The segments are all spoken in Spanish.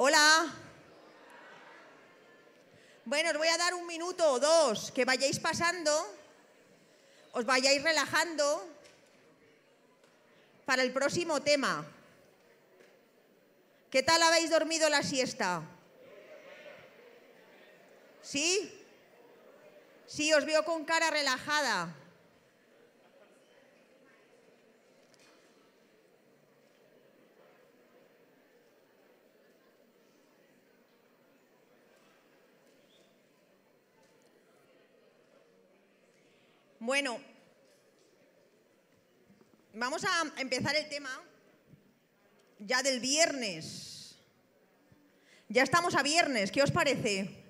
Hola. Bueno, os voy a dar un minuto o dos que vayáis pasando, os vayáis relajando para el próximo tema. ¿Qué tal habéis dormido la siesta? ¿Sí? Sí, os veo con cara relajada. Bueno, vamos a empezar el tema ya del viernes. Ya estamos a viernes, ¿qué os parece?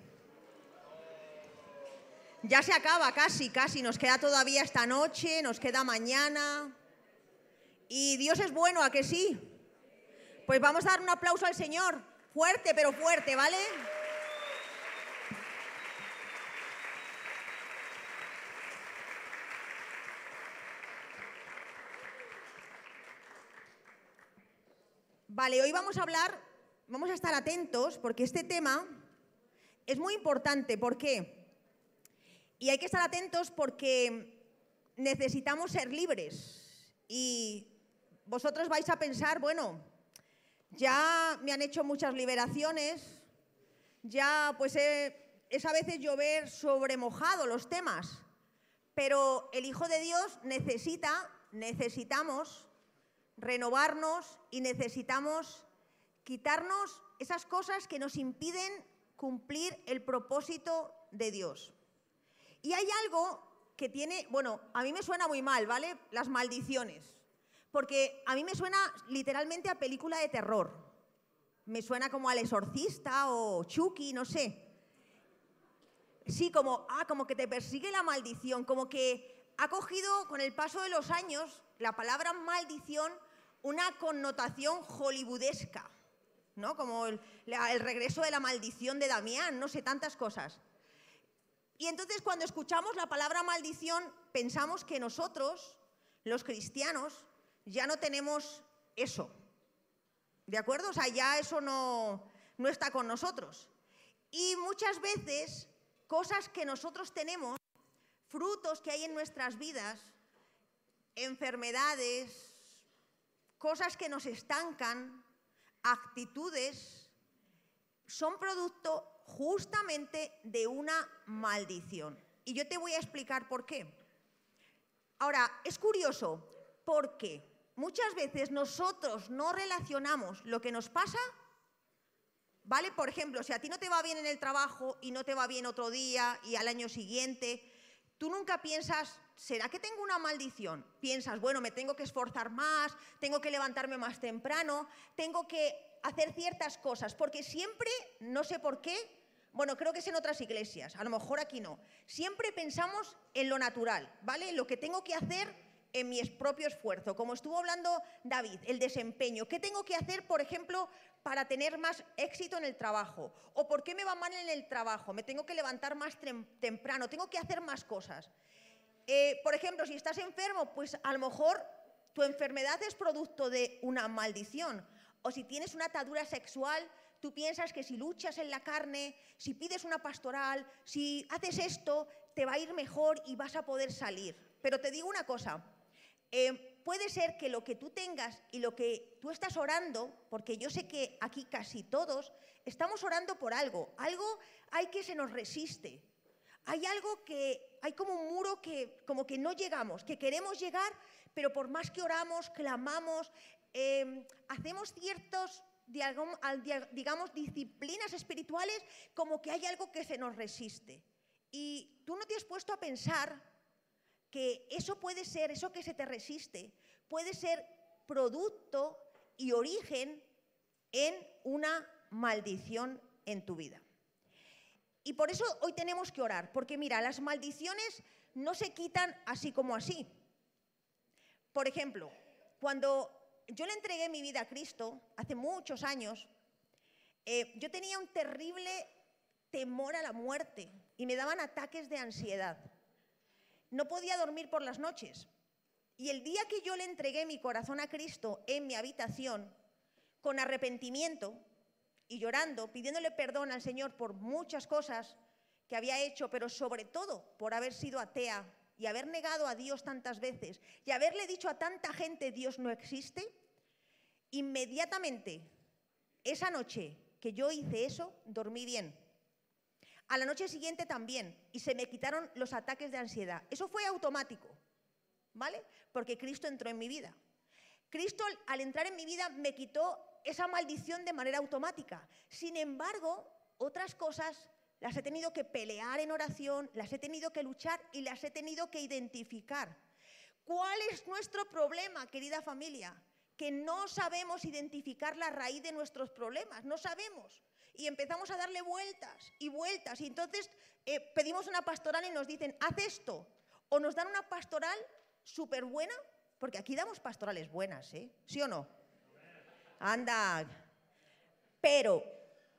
Ya se acaba casi, casi, nos queda todavía esta noche, nos queda mañana. Y Dios es bueno, ¿a que sí? Pues vamos a dar un aplauso al Señor, fuerte, pero fuerte, ¿vale? Vale, hoy vamos a hablar, vamos a estar atentos porque este tema es muy importante. ¿Por qué? Y hay que estar atentos porque necesitamos ser libres. Y vosotros vais a pensar, bueno, ya me han hecho muchas liberaciones, ya pues es a veces llover sobre mojado los temas, pero el Hijo de Dios necesita, necesitamos renovarnos y necesitamos quitarnos esas cosas que nos impiden cumplir el propósito de Dios. Y hay algo que tiene, bueno, a mí me suena muy mal, ¿vale? Las maldiciones. Porque a mí me suena literalmente a película de terror. Me suena como al exorcista o Chucky, no sé. Sí, como, ah, como que te persigue la maldición, como que ha cogido con el paso de los años la palabra maldición una connotación hollywoodesca, ¿no? Como el, regreso de la maldición de Damián, no sé, tantas cosas. Y entonces cuando escuchamos la palabra maldición, pensamos que nosotros, los cristianos, ya no tenemos eso. ¿De acuerdo? O sea, ya eso no, no está con nosotros. Y muchas veces, cosas que nosotros tenemos, frutos que hay en nuestras vidas, enfermedades, cosas que nos estancan, actitudes, son producto justamente de una maldición. Y yo te voy a explicar por qué. Ahora, es curioso porque muchas veces nosotros no relacionamos lo que nos pasa, ¿vale? Por ejemplo, si a ti no te va bien en el trabajo y no te va bien otro día y al año siguiente, tú nunca piensas, ¿será que tengo una maldición? Piensas, bueno, me tengo que esforzar más, tengo que levantarme más temprano, tengo que hacer ciertas cosas, porque siempre, no sé por qué, bueno, creo que es en otras iglesias, a lo mejor aquí no, siempre pensamos en lo natural, ¿vale? Lo que tengo que hacer en mi propio esfuerzo, como estuvo hablando David, el desempeño. ¿Qué tengo que hacer, por ejemplo, para tener más éxito en el trabajo? ¿O por qué me va mal en el trabajo? Me tengo que levantar más temprano, tengo que hacer más cosas. Eh, por ejemplo, si estás enfermo, pues a lo mejor tu enfermedad es producto de una maldición. O si tienes una atadura sexual, tú piensas que si luchas en la carne, si pides una pastoral, si haces esto, te va a ir mejor y vas a poder salir. Pero te digo una cosa, eh, puede ser que lo que tú tengas y lo que tú estás orando, porque yo sé que aquí casi todos estamos orando por algo, algo hay que se nos resiste, hay algo que, hay como un muro que como que no llegamos, que queremos llegar, pero por más que oramos, clamamos, em, hacemos ciertos, digamos, disciplinas espirituales, como que hay algo que se nos resiste. Y tú no te has puesto a pensar que eso puede ser, eso que se te resiste, puede ser producto y origen en una maldición en tu vida. Y por eso hoy tenemos que orar, porque mira, las maldiciones no se quitan así como así. Por ejemplo, cuando yo le entregué mi vida a Cristo hace muchos años, eh, yo tenía un terrible temor a la muerte y me daban ataques de ansiedad. No podía dormir por las noches. Y el día que yo le entregué mi corazón a Cristo en mi habitación, con arrepentimiento, y llorando, pidiéndole perdón al Señor por muchas cosas que había hecho, pero sobre todo por haber sido atea y haber negado a Dios tantas veces y haberle dicho a tanta gente Dios no existe, inmediatamente esa noche que yo hice eso, dormí bien. A la noche siguiente también, y se me quitaron los ataques de ansiedad. Eso fue automático, ¿vale? Porque Cristo entró en mi vida. Cristo al entrar en mi vida me quitó esa maldición de manera automática. Sin embargo, otras cosas las he tenido que pelear en oración, las he tenido que luchar y las he tenido que identificar. ¿Cuál es nuestro problema, querida familia? Que no sabemos identificar la raíz de nuestros problemas, no sabemos. Y empezamos a darle vueltas y vueltas. Y entonces eh, pedimos una pastoral y nos dicen, haz esto. O nos dan una pastoral súper buena, porque aquí damos pastorales buenas, ¿eh? ¿Sí o no? Anda. Pero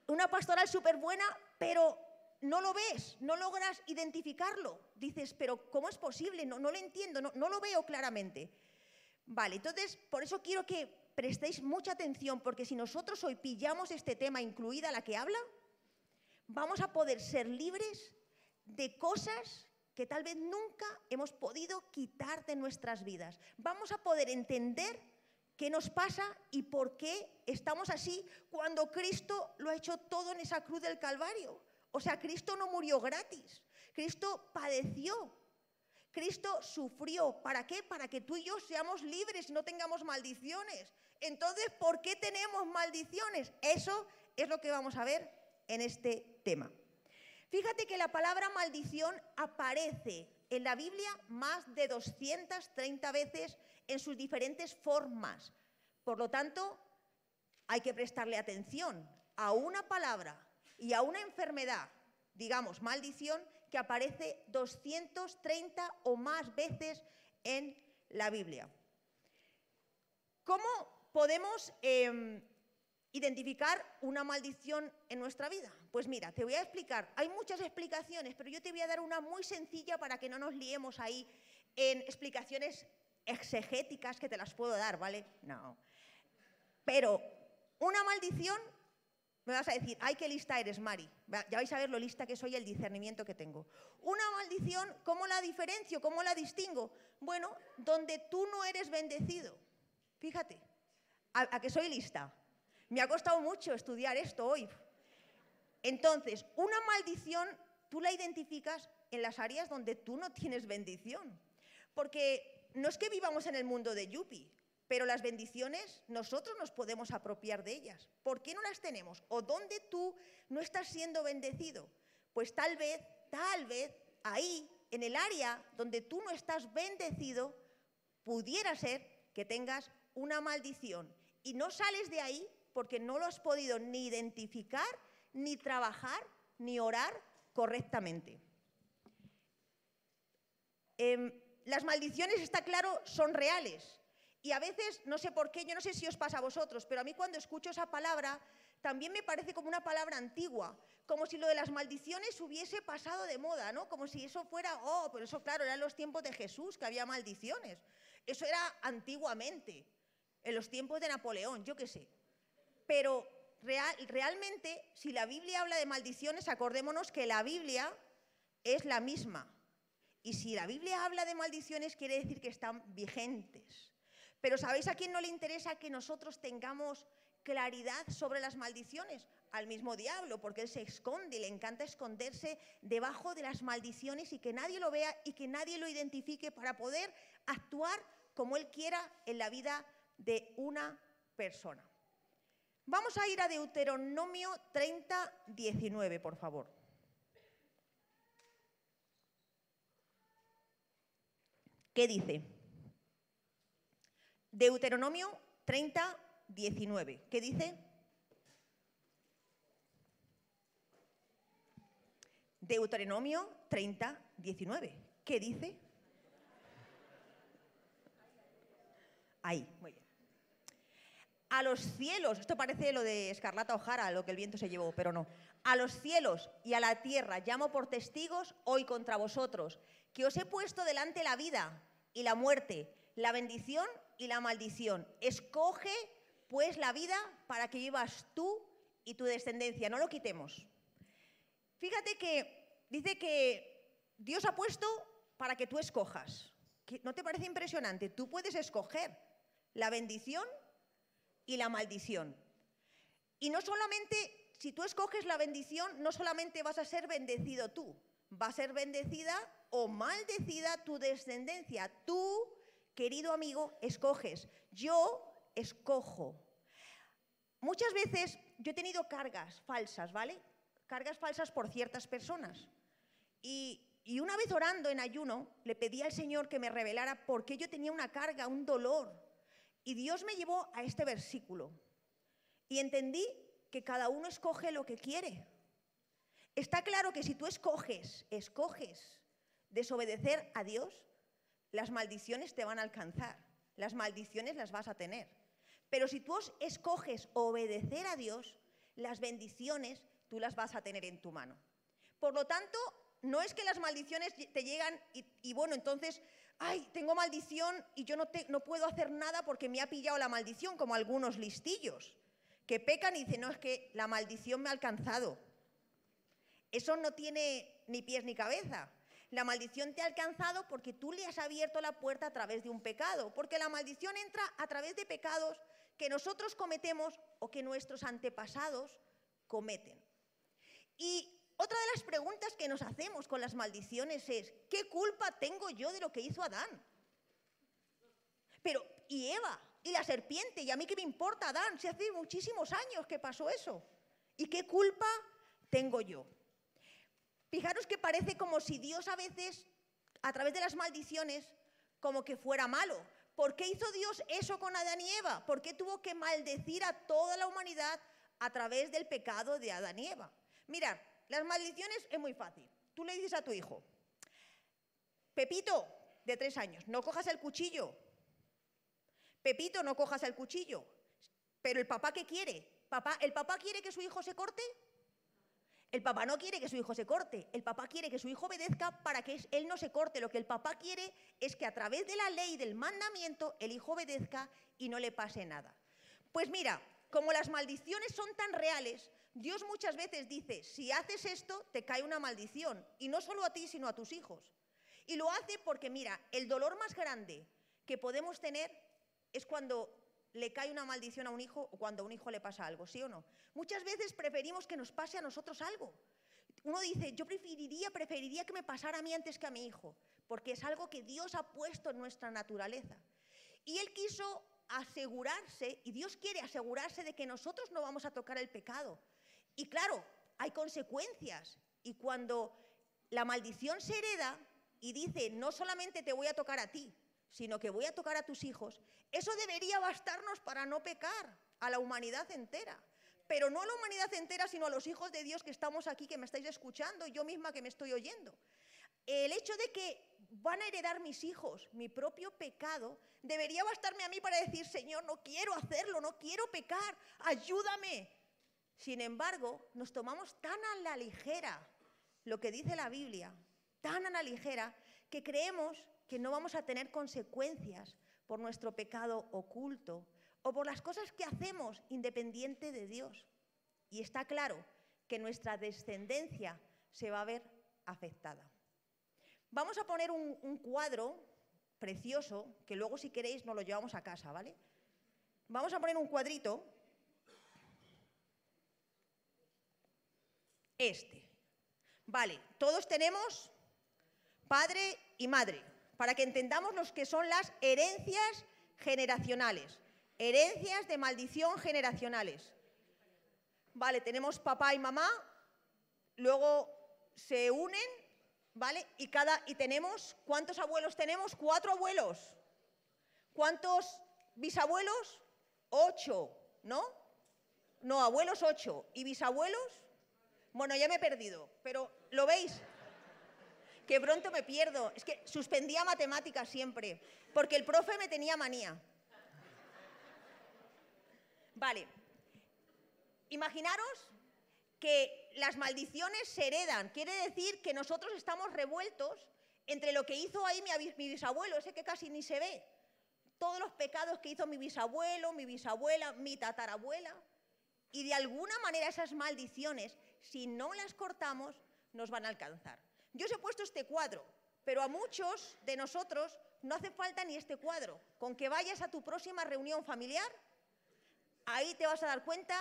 una pastoral súper buena, pero no lo ves, no logras identificarlo. Dices, pero ¿cómo es posible? No, no lo entiendo, no, no lo veo claramente. Vale, entonces por eso quiero que prestéis mucha atención, porque si nosotros hoy pillamos este tema, incluida la que habla, vamos a poder ser libres de cosas que tal vez nunca hemos podido quitar de nuestras vidas. Vamos a poder entender qué nos pasa y por qué estamos así cuando Cristo lo ha hecho todo en esa cruz del Calvario. O sea, Cristo no murió gratis. Cristo padeció. Cristo sufrió. ¿Para qué? Para que tú y yo seamos libres y no tengamos maldiciones. Entonces, ¿por qué tenemos maldiciones? Eso es lo que vamos a ver en este tema. Fíjate que la palabra maldición aparece en la Biblia más de 230 veces en sus diferentes formas. Por lo tanto, hay que prestarle atención a una palabra y a una enfermedad, digamos, maldición, que aparece 230 o más veces en la Biblia. ¿Cómo podemos em, identificar una maldición en nuestra vida? Pues mira, te voy a explicar. Hay muchas explicaciones, pero yo te voy a dar una muy sencilla para que no nos liemos ahí en explicaciones exegéticas que te las puedo dar, ¿vale? No. Pero una maldición me vas a decir, ay, qué lista eres, Mari. Ya vais a ver lo lista que soy el discernimiento que tengo. Una maldición, ¿cómo la diferencio? ¿Cómo la distingo? Bueno, donde tú no eres bendecido. Fíjate, a, que soy lista. Me ha costado mucho estudiar esto hoy. Entonces, una maldición tú la identificas en las áreas donde tú no tienes bendición. Porque no es que vivamos en el mundo de Yupi, pero las bendiciones nosotros nos podemos apropiar de ellas. ¿Por qué no las tenemos? ¿O dónde tú no estás siendo bendecido? Pues tal vez, tal vez, ahí, en el área donde tú no estás bendecido, pudiera ser que tengas una maldición. Y no sales de ahí porque no lo has podido ni identificar, ni trabajar, ni orar correctamente. Em, las maldiciones, está claro, son reales. Y a veces, no sé por qué, yo no sé si os pasa a vosotros, pero a mí cuando escucho esa palabra, también me parece como una palabra antigua, como si lo de las maldiciones hubiese pasado de moda, ¿no? Como si eso fuera, oh, pero eso claro, eran los tiempos de Jesús, que había maldiciones. Eso era antiguamente, en los tiempos de Napoleón, yo qué sé. Pero realmente, si la Biblia habla de maldiciones, acordémonos que la Biblia es la misma. Y si la Biblia habla de maldiciones, quiere decir que están vigentes. Pero ¿sabéis a quién no le interesa que nosotros tengamos claridad sobre las maldiciones? Al mismo diablo, porque él se esconde y le encanta esconderse debajo de las maldiciones y que nadie lo vea y que nadie lo identifique para poder actuar como él quiera en la vida de una persona. Vamos a ir a Deuteronomio 30, 19, por favor. ¿Qué dice? Deuteronomio 30, 19. ¿Qué dice? Deuteronomio 30, 19. ¿Qué dice? Ahí, muy bien. A los cielos, esto parece lo de Escarlata Ojara, lo que el viento se llevó, pero no. A los cielos y a la tierra llamo por testigos hoy contra vosotros, que os he puesto delante la vida y la muerte, la bendición y la maldición. Escoge pues la vida para que vivas tú y tu descendencia, no lo quitemos. Fíjate que dice que Dios ha puesto para que tú escojas. ¿No te parece impresionante? Tú puedes escoger la bendición y la maldición. Y no solamente, si tú escoges la bendición, no solamente vas a ser bendecido tú, va a ser bendecida o maldecida tu descendencia. Tú, querido amigo, escoges. Yo escojo. Muchas veces yo he tenido cargas falsas, ¿vale? Cargas falsas por ciertas personas. Y, y una vez orando en ayuno, le pedí al Señor que me revelara por qué yo tenía una carga, un dolor. Y Dios me llevó a este versículo. Y entendí que cada uno escoge lo que quiere. Está claro que si tú escoges, escoges desobedecer a Dios, las maldiciones te van a alcanzar, las maldiciones las vas a tener. Pero si tú escoges obedecer a Dios, las bendiciones tú las vas a tener en tu mano. Por lo tanto, no es que las maldiciones te llegan y, bueno, entonces, ay, tengo maldición y yo no, no puedo hacer nada porque me ha pillado la maldición, como algunos listillos, que pecan y dicen, no, es que la maldición me ha alcanzado. Eso no tiene ni pies ni cabeza. La maldición te ha alcanzado porque tú le has abierto la puerta a través de un pecado, porque la maldición entra a través de pecados que nosotros cometemos o que nuestros antepasados cometen. Y otra de las preguntas que nos hacemos con las maldiciones es, ¿qué culpa tengo yo de lo que hizo Adán? Pero, ¿y Eva? ¿Y la serpiente? ¿Y a mí qué me importa Adán? Si hace muchísimos años que pasó eso. ¿Y qué culpa tengo yo? Fijaros que parece como si Dios a veces, a través de las maldiciones, como que fuera malo. ¿Por qué hizo Dios eso con Adán y Eva? ¿Por qué tuvo que maldecir a toda la humanidad a través del pecado de Adán y Eva? Mira, las maldiciones es muy fácil. Tú le dices a tu hijo, Pepito, de tres años, no cojas el cuchillo. Pepito, no cojas el cuchillo. Pero el papá, ¿qué quiere? Papá, ¿El papá quiere que su hijo se corte? El papá no quiere que su hijo se corte, el papá quiere que su hijo obedezca para que él no se corte. Lo que el papá quiere es que a través de la ley, del mandamiento, el hijo obedezca y no le pase nada. Pues mira, como las maldiciones son tan reales, Dios muchas veces dice, si haces esto, te cae una maldición. Y no solo a ti, sino a tus hijos. Y lo hace porque, mira, el dolor más grande que podemos tener es cuando le cae una maldición a un hijo cuando a un hijo le pasa algo, ¿sí o no? Muchas veces preferimos que nos pase a nosotros algo. Uno dice, yo preferiría, preferiría que me pasara a mí antes que a mi hijo, porque es algo que Dios ha puesto en nuestra naturaleza. Y Él quiso asegurarse, y Dios quiere asegurarse de que nosotros no vamos a tocar el pecado. Y claro, hay consecuencias. Y cuando la maldición se hereda y dice, no solamente te voy a tocar a ti, sino que voy a tocar a tus hijos, eso debería bastarnos para no pecar a la humanidad entera. Pero no a la humanidad entera, sino a los hijos de Dios que estamos aquí, que me estáis escuchando, yo misma que me estoy oyendo. El hecho de que van a heredar mis hijos mi propio pecado, debería bastarme a mí para decir, Señor, no quiero hacerlo, no quiero pecar, ayúdame. Sin embargo, nos tomamos tan a la ligera lo que dice la Biblia, tan a la ligera, que creemos que no vamos a tener consecuencias por nuestro pecado oculto o por las cosas que hacemos independiente de Dios. Y está claro que nuestra descendencia se va a ver afectada. Vamos a poner un, cuadro precioso, que luego si queréis nos lo llevamos a casa, ¿vale? Vamos a poner un cuadrito. Este. Vale, todos tenemos padre y madre para que entendamos los que son las herencias generacionales, herencias de maldición generacionales. Vale, tenemos papá y mamá, luego se unen, ¿vale? Y cada y tenemos ¿cuántos abuelos tenemos? Cuatro abuelos. ¿Cuántos bisabuelos? Ocho, ¿no? No, abuelos ocho. ¿Y bisabuelos? Bueno, ya me he perdido, pero ¿lo veis? Que pronto me pierdo. Es que suspendía matemáticas siempre, porque el profe me tenía manía. Vale. Imaginaros que las maldiciones se heredan. Quiere decir que nosotros estamos revueltos entre lo que hizo ahí mi, mi, bisabuelo, ese que casi ni se ve. Todos los pecados que hizo mi bisabuelo, mi bisabuela, mi tatarabuela. Y de alguna manera esas maldiciones, si no las cortamos, nos van a alcanzar. Yo os he puesto este cuadro, pero a muchos de nosotros no hace falta ni este cuadro. Con que vayas a tu próxima reunión familiar, ahí te vas a dar cuenta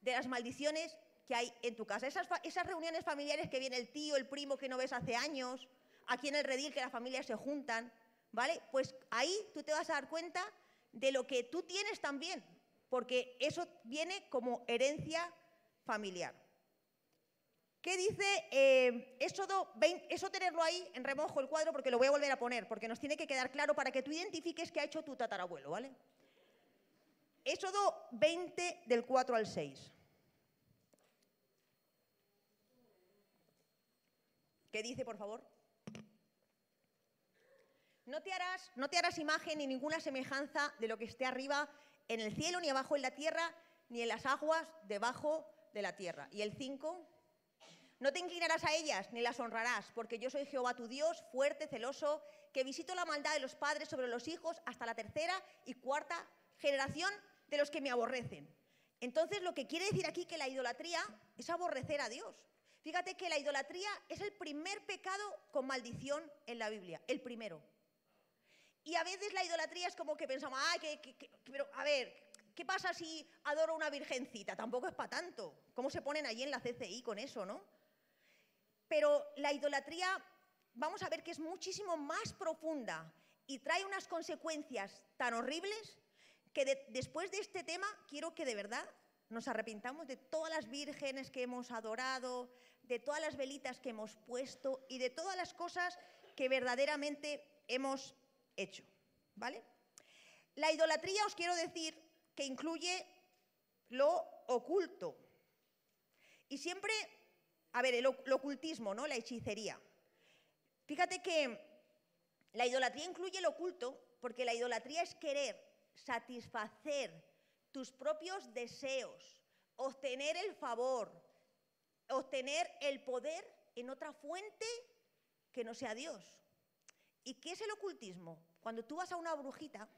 de las maldiciones que hay en tu casa. Esas, esas reuniones familiares que viene el tío, el primo que no ves hace años, aquí en el redil que las familias se juntan, ¿vale? Pues ahí tú te vas a dar cuenta de lo que tú tienes también, porque eso viene como herencia familiar. ¿Qué dice Éxodo 20? Eso tenerlo ahí en remojo el cuadro porque lo voy a volver a poner, porque nos tiene que quedar claro para que tú identifiques qué ha hecho tu tatarabuelo, ¿vale? Éxodo 20 del 4 al 6. ¿Qué dice, por favor? No te, harás, no te harás imagen ni ninguna semejanza de lo que esté arriba en el cielo, ni abajo en la tierra, ni en las aguas debajo de la tierra. Y el 5, no te inclinarás a ellas ni las honrarás, porque yo soy Jehová tu Dios, fuerte, celoso, que visito la maldad de los padres sobre los hijos hasta la tercera y cuarta generación de los que me aborrecen. Entonces, lo que quiere decir aquí que la idolatría es aborrecer a Dios. Fíjate que la idolatría es el primer pecado con maldición en la Biblia, el primero. Y a veces la idolatría es como que pensamos, ay, que, pero a ver, ¿qué pasa si adoro a una virgencita? Tampoco es para tanto. ¿Cómo se ponen allí en la CCI con eso, no? Pero la idolatría, vamos a ver que es muchísimo más profunda y trae unas consecuencias tan horribles que después de este tema quiero que de verdad nos arrepintamos de todas las vírgenes que hemos adorado, de todas las velitas que hemos puesto y de todas las cosas que verdaderamente hemos hecho. ¿Vale? La idolatría os quiero decir que incluye lo oculto. Y siempre, a ver, el, ocultismo, ¿no? La hechicería. Fíjate que la idolatría incluye lo oculto porque la idolatría es querer satisfacer tus propios deseos, obtener el favor, obtener el poder en otra fuente que no sea Dios. ¿Y qué es el ocultismo? Cuando tú vas a una brujita,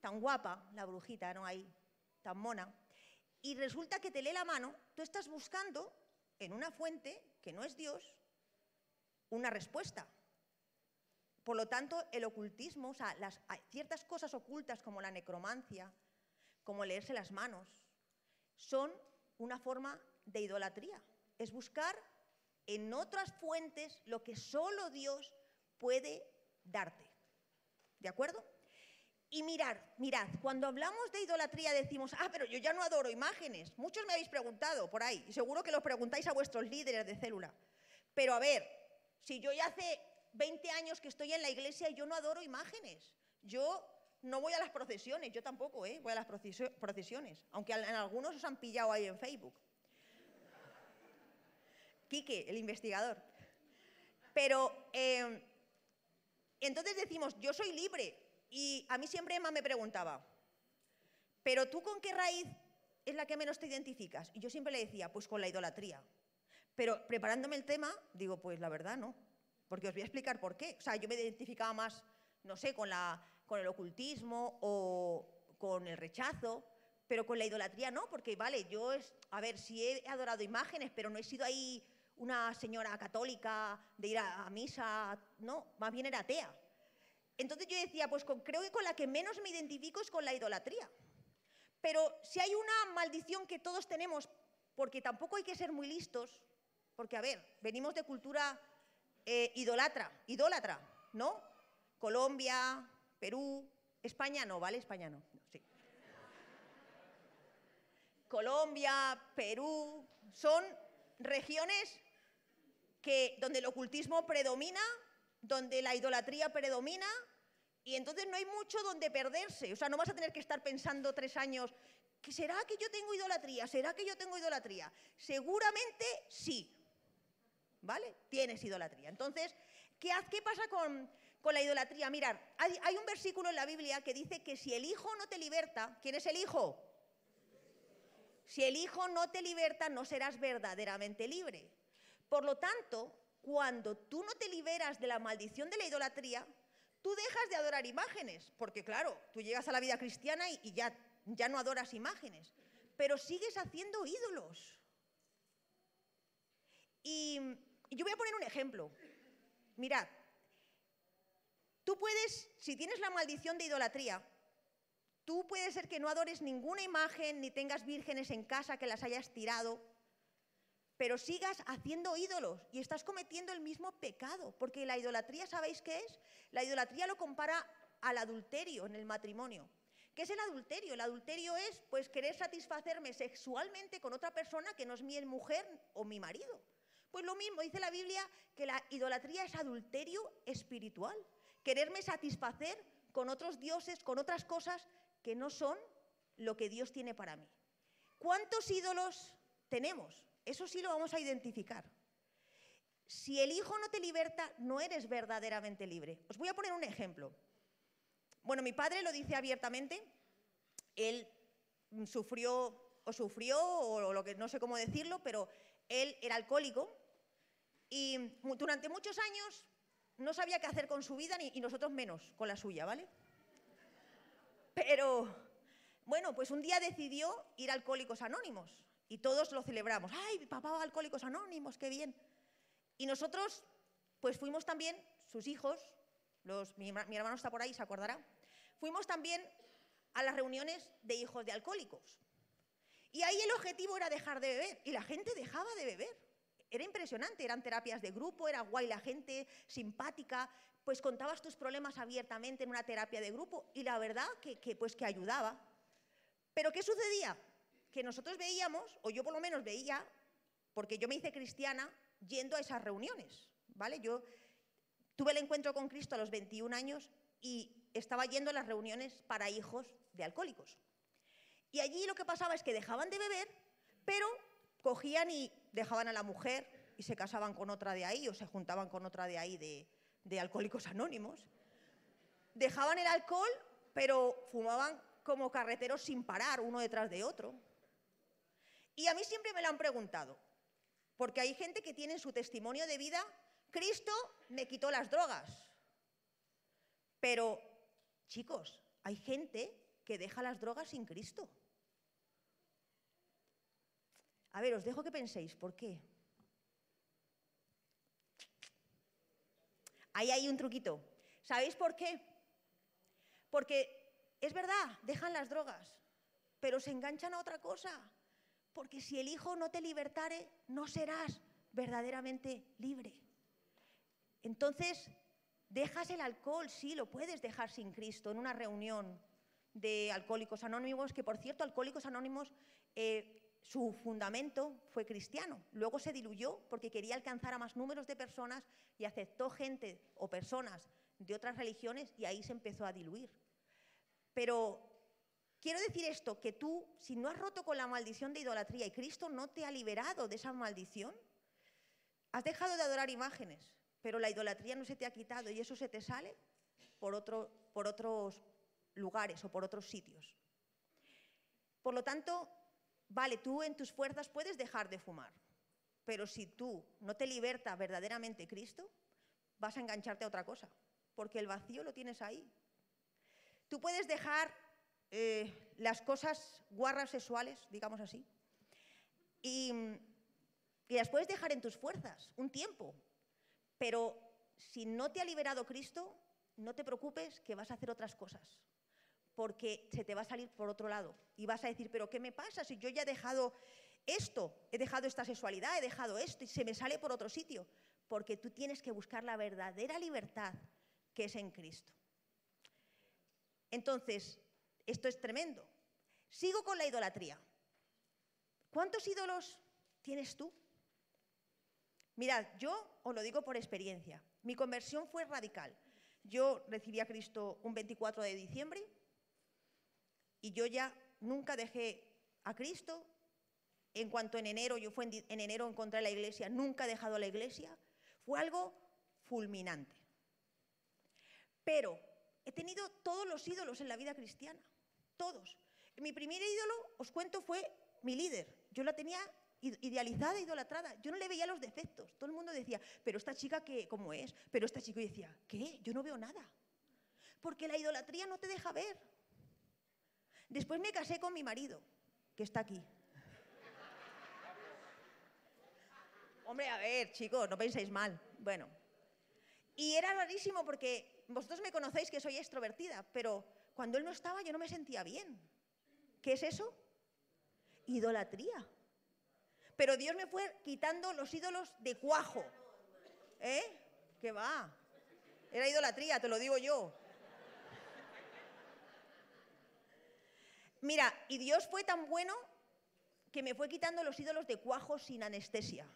tan guapa, la brujita, ¿no? Ahí, tan mona, y resulta que te lee la mano, tú estás buscando en una fuente que no es Dios una respuesta. Por lo tanto, el ocultismo, o sea, ciertas cosas ocultas como la necromancia, como leerse las manos, son una forma de idolatría. Es buscar en otras fuentes lo que solo Dios puede darte. ¿De acuerdo? Y mirad, mirad, cuando hablamos de idolatría decimos, ah, pero yo ya no adoro imágenes. Muchos me habéis preguntado por ahí, y seguro que lo preguntáis a vuestros líderes de célula. Pero a ver, si yo ya hace 20 años que estoy en la iglesia yo no adoro imágenes, yo no voy a las procesiones, yo tampoco, ¿eh? voy a las procesiones, aunque en algunos os han pillado ahí en Facebook. Quique, el investigador. Pero eh, entonces decimos, yo soy libre. Y a mí siempre Emma me preguntaba, ¿pero tú con qué raíz es la que menos te identificas? Y yo siempre le decía, pues con la idolatría. Pero preparándome el tema, digo, pues la verdad no. Porque os voy a explicar por qué. O sea, yo me identificaba más, no sé, con, la, con el ocultismo o con el rechazo, pero con la idolatría no, porque vale, yo es, a ver, si he adorado imágenes, pero no he sido ahí una señora católica de ir a, misa, no, más bien era atea. Entonces yo decía, pues creo que con la que menos me identifico es con la idolatría. Pero si hay una maldición que todos tenemos, porque tampoco hay que ser muy listos, porque a ver, venimos de cultura eh, idolatra, idólatra, ¿no? Colombia, Perú, España no, ¿vale? España no. Colombia, Perú, son regiones donde el ocultismo predomina, donde la idolatría predomina, y entonces no hay mucho donde perderse. O sea, no vas a tener que estar pensando tres años, ¿será que yo tengo idolatría? ¿Será que yo tengo idolatría? Seguramente sí. ¿Vale? Tienes idolatría. Entonces, ¿qué, qué pasa con, la idolatría? Mirad, hay, hay un versículo en la Biblia que dice que si el Hijo no te liberta, ¿quién es el Hijo? Si el Hijo no te liberta, no serás verdaderamente libre. Por lo tanto, cuando tú no te liberas de la maldición de la idolatría, tú dejas de adorar imágenes, porque claro, tú llegas a la vida cristiana y, ya, ya no adoras imágenes. pero sigues haciendo ídolos. Y, yo voy a poner un ejemplo. Mirad, tú puedes, si tienes la maldición de idolatría, tú puedes ser que no adores ninguna imagen ni tengas vírgenes en casa que las hayas tirado, pero sigas haciendo ídolos y estás cometiendo el mismo pecado, porque la idolatría, ¿sabéis qué es? La idolatría lo compara al adulterio en el matrimonio. ¿Qué es el adulterio? El adulterio es pues querer satisfacerme sexualmente con otra persona que no es mi mujer o mi marido. Pues lo mismo dice la Biblia que la idolatría es adulterio espiritual, quererme satisfacer con otros dioses, con otras cosas que no son lo que Dios tiene para mí. ¿Cuántos ídolos tenemos? Eso sí lo vamos a identificar. Si el Hijo no te liberta, no eres verdaderamente libre. Os voy a poner un ejemplo. Bueno, mi padre lo dice abiertamente. Él sufrió o sufrió, o lo que no sé cómo decirlo, pero él era alcohólico y durante muchos años no sabía qué hacer con su vida y nosotros menos con la suya, ¿vale? Pero, bueno, pues un día decidió ir Alcohólicos Anónimos y todos lo celebramos. ¡Ay, mi papá Alcohólicos Anónimos, qué bien! Y nosotros, pues fuimos también, sus hijos, los, mi, hermano está por ahí, se acordará, fuimos también a las reuniones de hijos de alcohólicos. Y ahí el objetivo era dejar de beber, y la gente dejaba de beber. Era impresionante, eran terapias de grupo, era guay la gente, simpática, pues contabas tus problemas abiertamente en una terapia de grupo, y la verdad que, que pues que ayudaba. Pero ¿qué sucedía? Que nosotros veíamos, o yo por lo menos veía, porque yo me hice cristiana yendo a esas reuniones, ¿vale? Yo tuve el encuentro con Cristo a los 21 años y estaba yendo a las reuniones para hijos de alcohólicos. Y allí lo que pasaba es que dejaban de beber, pero cogían y dejaban a la mujer y se casaban con otra de ahí o se juntaban con otra de ahí de, de alcohólicos anónimos. Dejaban el alcohol, pero fumaban como carreteros sin parar, uno detrás de otro. Y a mí siempre me lo han preguntado, porque hay gente que tiene en su testimonio de vida, Cristo me quitó las drogas. Pero, chicos, hay gente que deja las drogas sin Cristo. A ver, os dejo que penséis, ¿por qué? Ahí hay un truquito. ¿Sabéis por qué? Porque es verdad, dejan las drogas, pero se enganchan a otra cosa porque si el Hijo no te libertare, no serás verdaderamente libre. Entonces, dejas el alcohol, sí, lo puedes dejar sin Cristo en una reunión de Alcohólicos Anónimos, que por cierto, Alcohólicos Anónimos, eh, su fundamento fue cristiano. Luego se diluyó porque quería alcanzar a más números de personas y aceptó gente o personas de otras religiones y ahí se empezó a diluir. Pero Quiero decir esto, que tú, si no has roto con la maldición de idolatría y Cristo no te ha liberado de esa maldición, has dejado de adorar imágenes, pero la idolatría no se te ha quitado y eso se te sale por, otro, por otros lugares o por otros sitios. Por lo tanto, vale, tú en tus fuerzas puedes dejar de fumar, pero si tú no te liberta verdaderamente Cristo, vas a engancharte a otra cosa, porque el vacío lo tienes ahí. Tú puedes dejar eh, las cosas guarras sexuales, digamos así, y, y las puedes dejar en tus fuerzas un tiempo, pero si no te ha liberado Cristo, no te preocupes que vas a hacer otras cosas, porque se te va a salir por otro lado y vas a decir, pero ¿qué me pasa si yo ya he dejado esto, he dejado esta sexualidad, he dejado esto y se me sale por otro sitio? Porque tú tienes que buscar la verdadera libertad que es en Cristo. Entonces, esto es tremendo. Sigo con la idolatría. ¿Cuántos ídolos tienes tú? Mirad, yo os lo digo por experiencia. Mi conversión fue radical. Yo recibí a Cristo un 24 de diciembre y yo ya nunca dejé a Cristo. En cuanto en enero, yo fue en, enero encontré la iglesia, nunca he dejado la iglesia. Fue algo fulminante. Pero he tenido todos los ídolos en la vida cristiana todos. Mi primer ídolo, os cuento, fue mi líder. Yo la tenía idealizada, idolatrada. Yo no le veía los defectos. Todo el mundo decía, pero esta chica, que, ¿cómo es? Pero esta chica decía, ¿qué? Yo no veo nada. Porque la idolatría no te deja ver. Después me casé con mi marido que está aquí. Hombre, a ver, chicos, no penséis mal. Bueno, y era rarísimo porque vosotros me conocéis que soy extrovertida, pero cuando él no estaba yo no me sentía bien. ¿Qué es eso? Idolatría. Pero Dios me fue quitando los ídolos de cuajo. ¿Eh? ¿Qué va? Era idolatría, te lo digo yo. Mira, y Dios fue tan bueno que me fue quitando los ídolos de cuajo sin anestesia.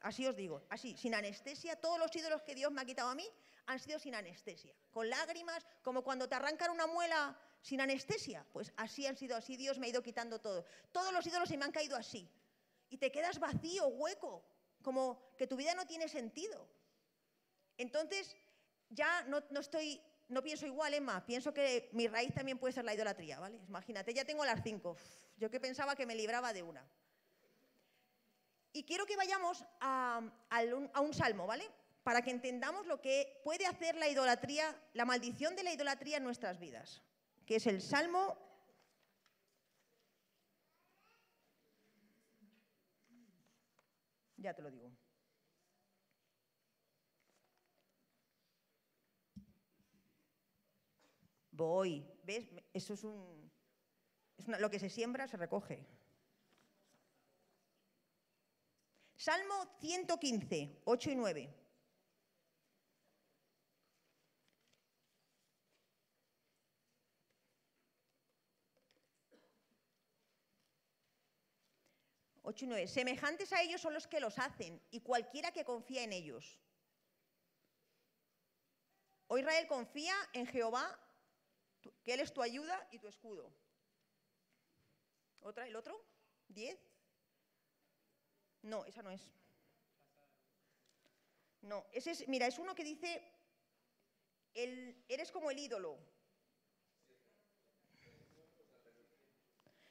Así os digo, así, sin anestesia. Todos los ídolos que Dios me ha quitado a mí han sido sin anestesia. Con lágrimas, como cuando te arrancan una muela sin anestesia. Pues así han sido, así Dios me ha ido quitando todo. Todos los ídolos se me han caído así. Y te quedas vacío, hueco, como que tu vida no tiene sentido. Entonces, ya no, estoy, no pienso igual, Emma. Pienso que mi raíz también puede ser la idolatría, ¿vale? Imagínate, ya tengo las cinco. Yo que pensaba que me libraba de una. Y quiero que vayamos a, un salmo, ¿vale? Para que entendamos lo que puede hacer la idolatría, la maldición de la idolatría en nuestras vidas, que es el Salmo Ya te lo digo. Voy. ¿Ves? Eso es un. Es lo que se siembra se recoge. Salmo 115, 8 y 9. Ocho y nueve. Semejantes a ellos son los que los hacen y cualquiera que confía en ellos. O Israel confía en Jehová, que Él es tu ayuda y tu escudo. ¿Otra? ¿El otro? ¿Diez? No, esa no es. No, ese es, mira, es uno que dice, eres como el ídolo.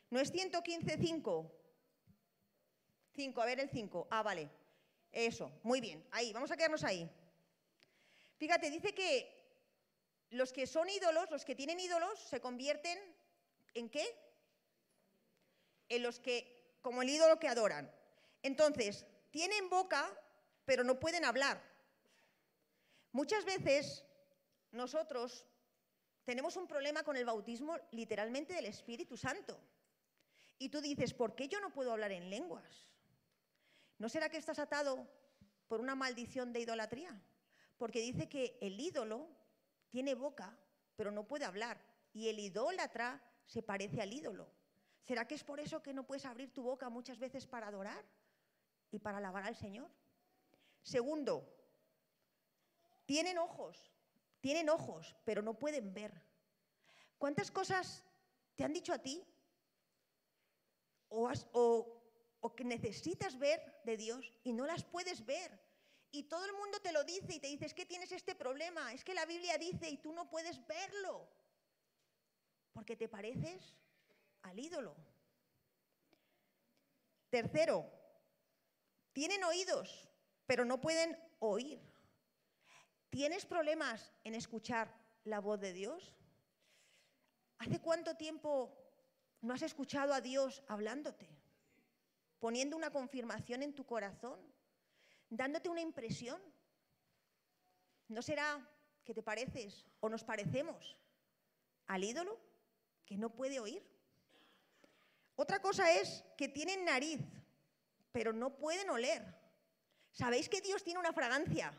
¿No es 115.5? 5, a ver el 5. Ah, vale. Eso, muy bien. Ahí, vamos a quedarnos ahí. Fíjate, dice que los que son ídolos, los que tienen ídolos, se convierten en qué? En los que, como el ídolo que adoran. Entonces, tienen boca, pero no pueden hablar. Muchas veces nosotros tenemos un problema con el bautismo literalmente del Espíritu Santo. Y tú dices, ¿por qué yo no puedo hablar en lenguas? ¿No será que estás atado por una maldición de idolatría? Porque dice que el ídolo tiene boca, pero no puede hablar. Y el idólatra se parece al ídolo. ¿Será que es por eso que no puedes abrir tu boca muchas veces para adorar? Y para alabar al Señor. Segundo, tienen ojos, tienen ojos, pero no pueden ver. ¿Cuántas cosas te han dicho a ti o, o que necesitas ver de Dios y no las puedes ver? Y todo el mundo te lo dice y te dice, que tienes este problema, es que la Biblia dice y tú no puedes verlo, porque te pareces al ídolo. Tercero, tienen oídos, pero no pueden oír. ¿Tienes problemas en escuchar la voz de Dios? ¿Hace cuánto tiempo no has escuchado a Dios hablándote? Poniendo una confirmación en tu corazón, dándote una impresión. ¿No será que te pareces o nos parecemos al ídolo que no puede oír? Otra cosa es que tienen nariz, pero no pueden oler. ¿Sabéis que Dios tiene una fragancia?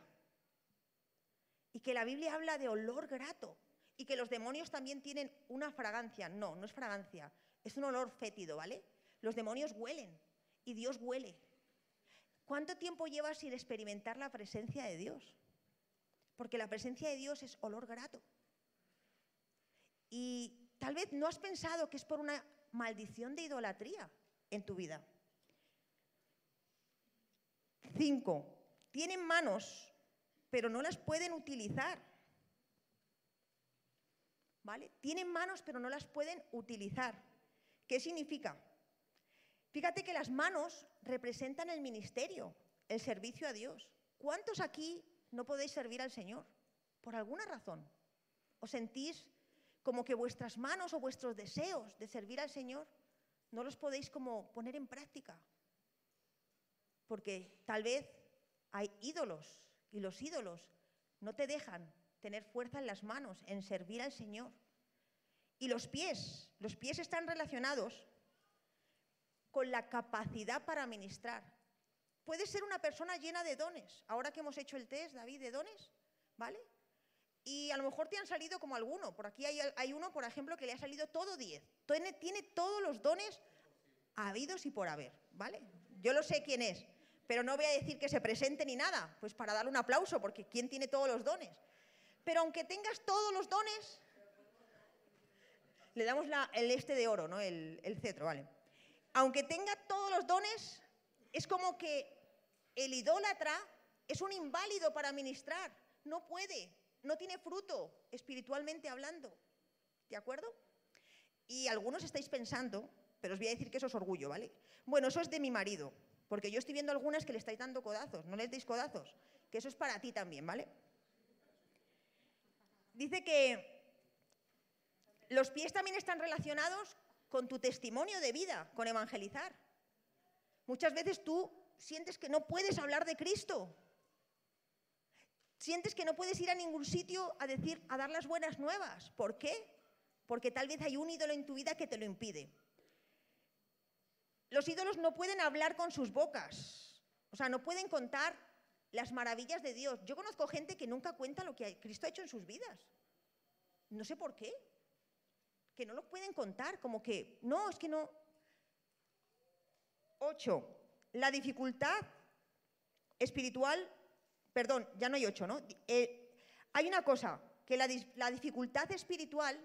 Y que la Biblia habla de olor grato. Y que los demonios también tienen una fragancia. No, no es fragancia. Es un olor fétido, ¿vale? Los demonios huelen y Dios huele. ¿Cuánto tiempo llevas sin experimentar la presencia de Dios? Porque la presencia de Dios es olor grato. Y tal vez no has pensado que es por una maldición de idolatría en tu vida. Cinco, tienen manos, pero no las pueden utilizar. ¿Vale? Tienen manos, pero no las pueden utilizar. ¿Qué significa? Fíjate que las manos representan el ministerio, el servicio a Dios. ¿Cuántos aquí no podéis servir al Señor? Por alguna razón. ¿Os sentís como que vuestras manos o vuestros deseos de servir al Señor no los podéis como poner en práctica. Porque tal vez hay ídolos y los ídolos no te dejan tener fuerza en las manos, en servir al Señor. Y los pies, los pies están relacionados con la capacidad para ministrar. Puede ser una persona llena de dones. Ahora que hemos hecho el test, David, de dones, ¿vale? Y a lo mejor te han salido como alguno. Por aquí hay, uno, por ejemplo, que le ha salido todo 10. Tiene, tiene todos los dones habidos y por haber, ¿vale? Yo lo sé quién es, pero no voy a decir que se presente ni nada, pues para darle un aplauso, porque ¿quién tiene todos los dones? Pero aunque tengas todos los dones, le damos el este de oro, ¿no? El, el cetro, ¿vale? Aunque tenga todos los dones, es como que el idólatra es un inválido para ministrar, no puede, no tiene fruto espiritualmente hablando. ¿De acuerdo? Y algunos estáis pensando, pero os voy a decir que eso es orgullo, ¿vale? Bueno, eso es de mi marido, porque yo estoy viendo algunas que le estáis dando codazos, no les deis codazos, que eso es para ti también, ¿vale? Dice que los pies también están relacionados con tu testimonio de vida, con evangelizar. Muchas veces tú sientes que no puedes hablar de Cristo, Sientes que no puedes ir a ningún sitio a decir, a dar las buenas nuevas. ¿Por qué? Porque tal vez hay un ídolo en tu vida que te lo impide. Los ídolos no pueden hablar con sus bocas, o sea, no pueden contar las maravillas de Dios. Yo conozco gente que nunca cuenta lo que Cristo ha hecho en sus vidas. No sé por qué. Que no lo pueden contar, como que, no, es que no. Ocho, la dificultad espiritual perdón, ya no hay ocho, ¿no? Eh, hay una cosa, que la, la dificultad espiritual,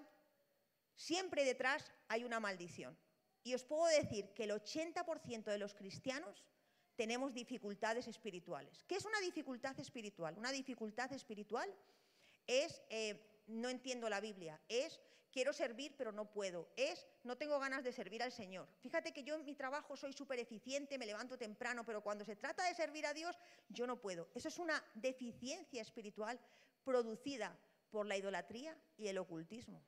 siempre detrás hay una maldición. Y os puedo decir que el 80% de los cristianos tenemos dificultades espirituales. ¿Qué es una dificultad espiritual? Una dificultad espiritual es eh, no entiendo la Biblia, es quiero servir pero no puedo, es no tengo ganas de servir al Señor. Fíjate que yo en mi trabajo soy súper eficiente, me levanto temprano, pero cuando se trata de servir a Dios, yo no puedo. Eso es una deficiencia espiritual producida por la idolatría y el ocultismo.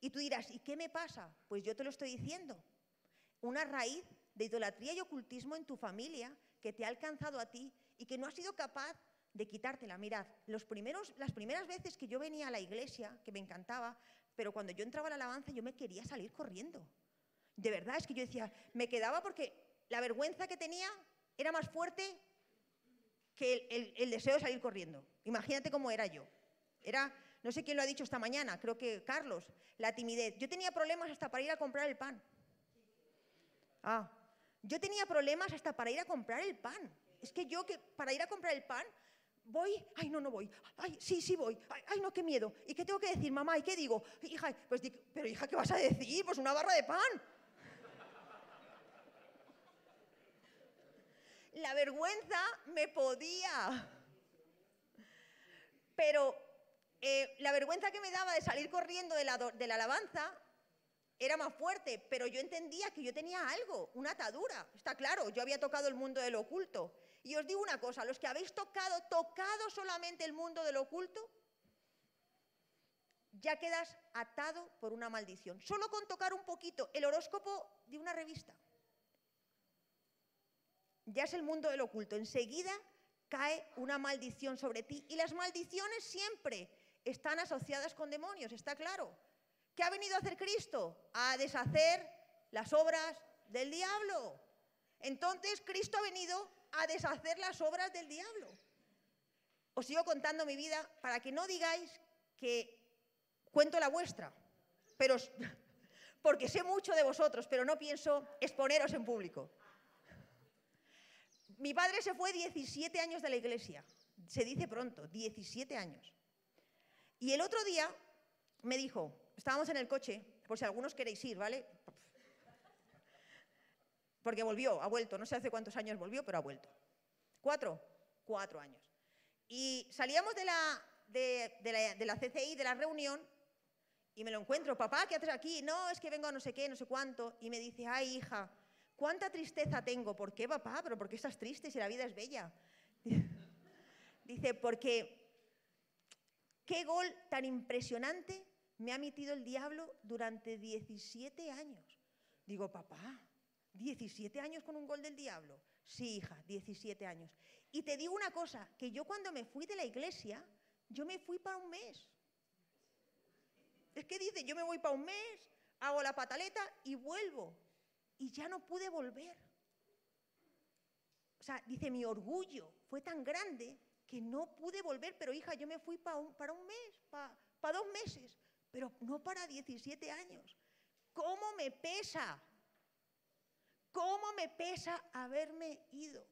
Y tú dirás, ¿y qué me pasa? Pues yo te lo estoy diciendo. Una raíz de idolatría y ocultismo en tu familia que te ha alcanzado a ti y que no has sido capaz de quitártela. Mirad, los las primeras veces que yo venía a la iglesia, que me encantaba, pero cuando yo entraba a la alabanza yo me quería salir corriendo. De verdad, es que yo decía, me quedaba porque la vergüenza que tenía era más fuerte que el, deseo de salir corriendo. Imagínate cómo era yo. Era, no sé quién lo ha dicho esta mañana, creo que Carlos, la timidez. Yo tenía problemas hasta para ir a comprar el pan. Ah, yo tenía problemas hasta para ir a comprar el pan. Es que yo que para ir a comprar el pan ¿Voy? Ay, no, no voy. Ay, sí, sí voy. Ay, no, qué miedo. ¿Y qué tengo que decir, mamá? ¿Y qué digo? Hija, pues, pero hija, ¿qué vas a decir? Pues una barra de pan. La vergüenza me podía. Pero eh, la vergüenza que me daba de salir corriendo de la, de la alabanza era más fuerte, pero yo entendía que yo tenía algo, una atadura. Está claro, yo había tocado el mundo del oculto y os digo una cosa, los que habéis tocado, tocado solamente el mundo del oculto, ya quedas atado por una maldición. Solo con tocar un poquito el horóscopo de una revista. Ya es el mundo del oculto. Enseguida cae una maldición sobre ti. Y las maldiciones siempre están asociadas con demonios, está claro. ¿Qué ha venido a hacer Cristo? A deshacer las obras del diablo. Entonces Cristo ha venido a deshacer las obras del diablo. Os sigo contando mi vida para que no digáis que cuento la vuestra, pero porque sé mucho de vosotros, pero no pienso exponeros en público. Mi padre se fue 17 años de la iglesia, se dice pronto, 17 años. Y el otro día me dijo, estábamos en el coche, por si algunos queréis ir, ¿vale? Porque volvió, ha vuelto, no sé hace cuántos años volvió, pero ha vuelto. ¿Cuatro? Cuatro años. Y salíamos de la, de, la, CCI, de la reunión, y me lo encuentro, papá, ¿qué haces aquí? No, es que vengo a no sé qué, no sé cuánto. Y me dice, ay, hija, ¿cuánta tristeza tengo? ¿Por qué, papá? ¿Pero por qué estás triste si la vida es bella? Dice, porque qué gol tan impresionante me ha metido el diablo durante 17 años. Digo, papá, 17 años con un gol del diablo. Sí, hija, 17 años. Y te digo una cosa, que yo cuando me fui de la iglesia, yo me fui para un mes. Es que dice, yo me voy para un mes, hago la pataleta y vuelvo. Y ya no pude volver. O sea, dice, mi orgullo fue tan grande que no pude volver, pero hija, yo me fui para un, para un mes, para, para dos meses, pero no para 17 años. ¿Cómo me pesa? ¿Cómo me pesa haberme ido?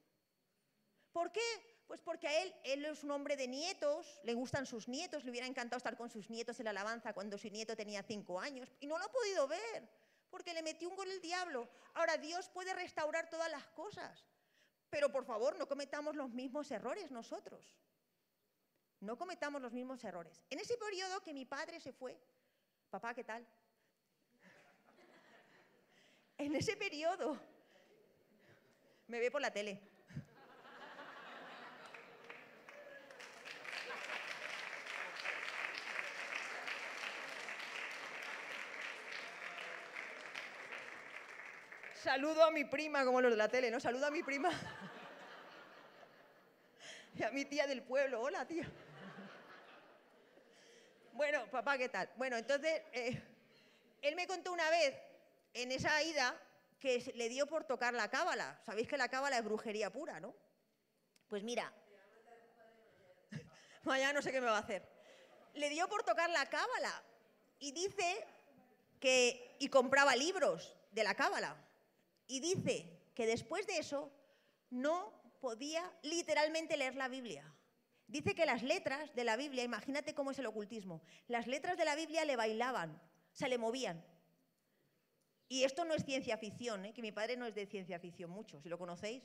¿Por qué? Pues porque a él, él es un hombre de nietos, le gustan sus nietos, le hubiera encantado estar con sus nietos en la alabanza cuando su nieto tenía cinco años y no lo ha podido ver porque le metió un gol el diablo. Ahora Dios puede restaurar todas las cosas, pero por favor no cometamos los mismos errores nosotros. No cometamos los mismos errores. En ese periodo que mi padre se fue, papá, ¿qué tal? En ese periodo, me ve por la tele. Saludo a mi prima, como los de la tele, ¿no? Saludo a mi prima. Y a mi tía del pueblo. Hola, tía. Bueno, papá, ¿qué tal? Bueno, entonces, eh, él me contó una vez, en esa ida, que le dio por tocar la cábala. Sabéis que la cábala es brujería pura, ¿no? Pues mira, mañana no sé qué me va a hacer. Le dio por tocar la cábala y dice que, y compraba libros de la cábala. Y dice que después de eso no podía literalmente leer la Biblia. Dice que las letras de la Biblia, imagínate cómo es el ocultismo, las letras de la Biblia le bailaban, se le movían. Y esto no es ciencia ficción, ¿eh? que mi padre no es de ciencia ficción mucho, si lo conocéis.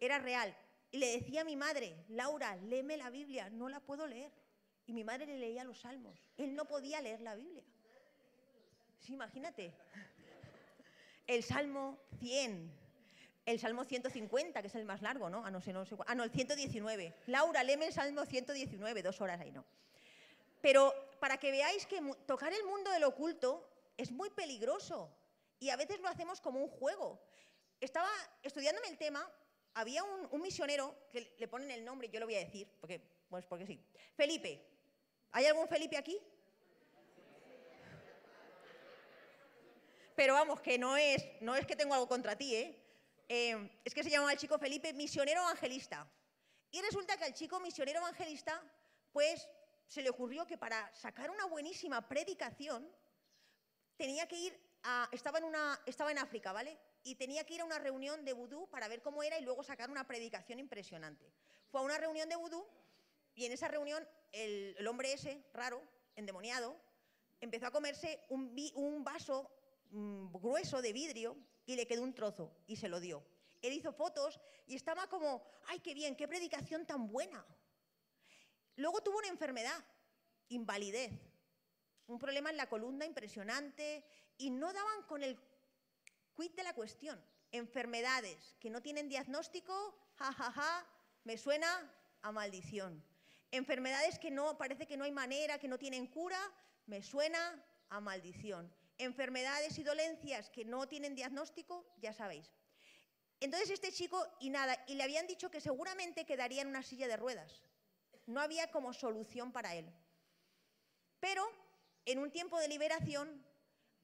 Era real. Y le decía a mi madre, Laura, léeme la Biblia, no la puedo leer. Y mi madre le leía los salmos. Él no podía leer la Biblia. Sí, imagínate el Salmo 100, el Salmo 150, que es el más largo, ¿no? Ah, no sé, no sé. Ah, no, el 119. Laura, léeme el Salmo 119, dos horas ahí, ¿no? Pero para que veáis que tocar el mundo del oculto es muy peligroso y a veces lo hacemos como un juego. Estaba estudiándome el tema, había un, misionero que le ponen el nombre, yo lo voy a decir, porque, pues porque sí. Felipe. ¿Hay algún Felipe aquí? pero vamos, que no es, no es que tengo algo contra ti, ¿eh? ¿Eh? es que se llamaba el chico Felipe misionero evangelista. Y resulta que al chico misionero evangelista, pues se le ocurrió que para sacar una buenísima predicación, tenía que ir a, estaba en, una, estaba en África, ¿vale? Y tenía que ir a una reunión de vudú para ver cómo era y luego sacar una predicación impresionante. Fue a una reunión de vudú y en esa reunión el, hombre ese, raro, endemoniado, empezó a comerse un vaso Mm, grueso de vidrio y le quedó un trozo y se lo dio. Él hizo fotos y estaba como, ay, qué bien, qué predicación tan buena. Luego tuvo una enfermedad, invalidez, un problema en la columna impresionante y no daban con el quid de la cuestión. Enfermedades que no tienen diagnóstico, jajaja, ja, ja, me suena a maldición. Enfermedades que no parece que no hay manera, que no tienen cura, me suena a maldición enfermedades y dolencias que no tienen diagnóstico, ya sabéis. Entonces este chico, y nada, y le habían dicho que seguramente quedaría en una silla de ruedas. No había como solución para él. Pero en un tiempo de liberación,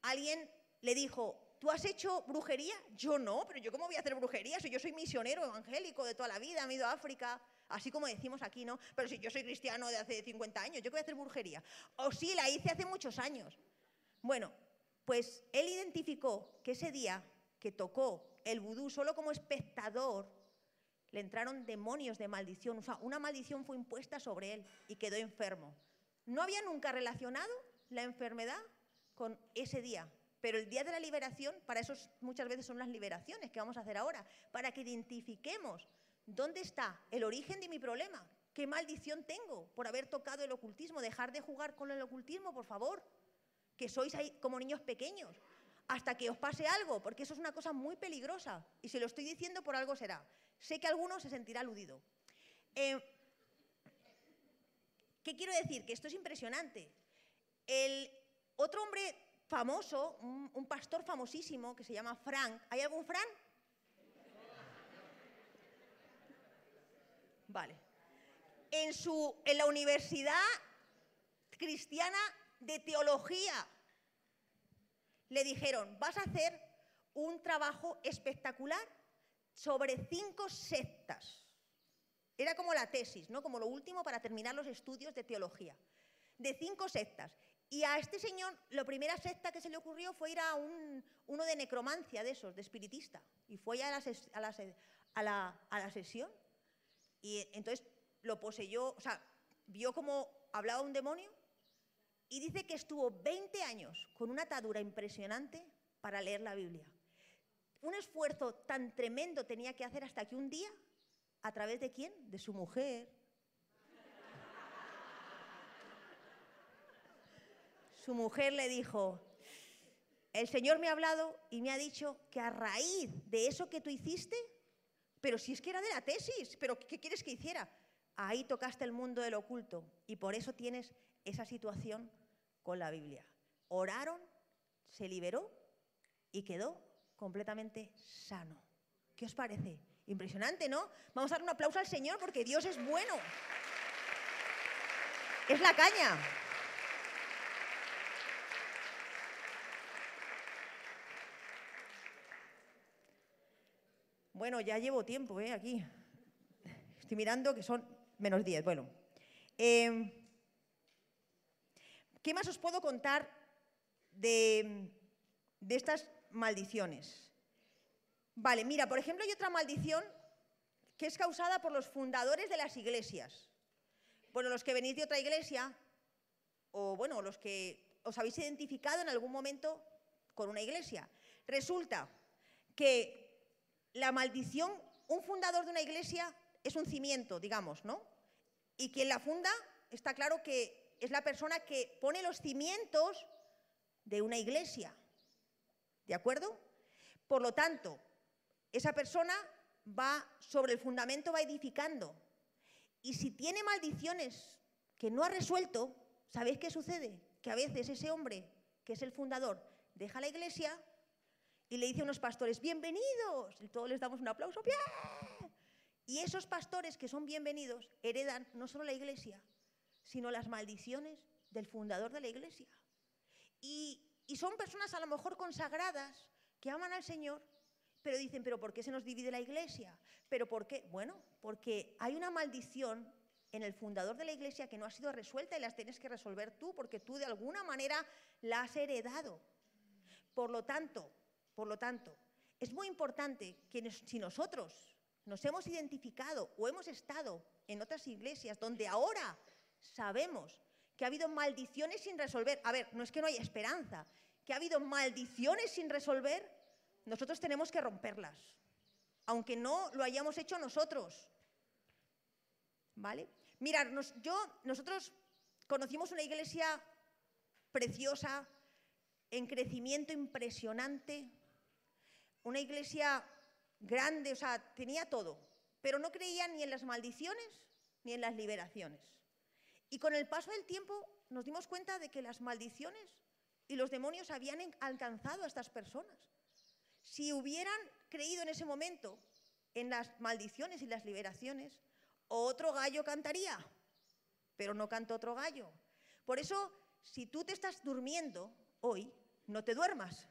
alguien le dijo, ¿tú has hecho brujería? Yo no, pero yo cómo voy a hacer brujería si yo soy misionero evangélico de toda la vida, me he ido a África, así como decimos aquí, ¿no? Pero si yo soy cristiano de hace 50 años, ¿yo qué voy a hacer brujería? O sí, la hice hace muchos años. Bueno, pues él identificó que ese día que tocó el vudú solo como espectador, le entraron demonios de maldición, o sea, una maldición fue impuesta sobre él y quedó enfermo. No había nunca relacionado la enfermedad con ese día, pero el día de la liberación, para eso muchas veces son las liberaciones que vamos a hacer ahora, para que identifiquemos dónde está el origen de mi problema, qué maldición tengo por haber tocado el ocultismo, dejar de jugar con el ocultismo, por favor que sois ahí como niños pequeños, hasta que os pase algo, porque eso es una cosa muy peligrosa. Y si lo estoy diciendo, por algo será. Sé que alguno se sentirá aludido. Eh, ¿Qué quiero decir? Que esto es impresionante. El otro hombre famoso, un, pastor famosísimo que se llama Frank. ¿Hay algún Frank? Vale. En, su, en la Universidad Cristiana de Teología le dijeron, vas a hacer un trabajo espectacular sobre cinco sectas. Era como la tesis, ¿no? Como lo último para terminar los estudios de teología. De cinco sectas. Y a este señor, la primera secta que se le ocurrió fue ir a un, uno de necromancia de esos, de espiritista. Y fue a la, a la a la- a la sesión. Y entonces lo poseyó, o sea, vio cómo hablaba un demonio y dice que estuvo 20 años con una atadura impresionante para leer la Biblia. Un esfuerzo tan tremendo tenía que hacer hasta que un día, ¿a través de quién? De su mujer. Su mujer le dijo, el Señor me ha hablado y me ha dicho que a raíz de eso que tú hiciste, pero si es que era de la tesis, pero ¿qué quieres que hiciera? Ahí tocaste el mundo del oculto y por eso tienes esa situación con la Biblia. Oraron, se liberó y quedó completamente sano. ¿Qué os parece? Impresionante, ¿no? Vamos a dar un aplauso al Señor porque Dios es bueno. Es la caña. Bueno, ya llevo tiempo ¿eh? aquí. Estoy mirando que son menos 10. Bueno, eh, ¿qué más os puedo contar de, estas maldiciones? Vale, mira, por ejemplo, hay otra maldición que es causada por los fundadores de las iglesias. Bueno, los que venís de otra iglesia, o bueno, los que os habéis identificado en algún momento con una iglesia. Resulta que la maldición, un fundador de una iglesia es un cimiento, digamos, ¿no? Y quien la funda, está claro que es la persona que pone los cimientos de una iglesia. ¿De acuerdo? Por lo tanto, esa persona va sobre el fundamento, va edificando. Y si tiene maldiciones que no ha resuelto, ¿sabéis qué sucede? Que a veces ese hombre, que es el fundador, deja la iglesia y le dice a unos pastores, bienvenidos. Y todos les damos un aplauso, ¡bien! Y esos pastores que son bienvenidos heredan no solo la iglesia, sino las maldiciones del fundador de la iglesia. Y, son personas a lo mejor consagradas que aman al Señor, pero dicen, pero ¿por qué se nos divide la iglesia? ¿Pero por qué? Bueno, porque hay una maldición en el fundador de la iglesia que no ha sido resuelta y las tienes que resolver tú, porque tú de alguna manera la has heredado. Por lo tanto, por lo tanto, es muy importante que si nosotros nos hemos identificado o hemos estado en otras iglesias donde ahora sabemos que ha habido maldiciones sin resolver, a ver, no es que no haya esperanza, que ha habido maldiciones sin resolver, nosotros tenemos que romperlas, aunque no lo hayamos hecho nosotros. ¿Vale? Mirad, yo, nosotros conocimos una iglesia preciosa, en crecimiento impresionante, una iglesia grande, o sea, tenía todo, pero no creía ni en las maldiciones ni en las liberaciones. Y con el paso del tiempo nos dimos cuenta de que las maldiciones y los demonios habían alcanzado a estas personas. Si hubieran creído en ese momento en las maldiciones y las liberaciones, otro gallo cantaría, pero no canta otro gallo. Por eso, si tú te estás durmiendo hoy, no te duermas,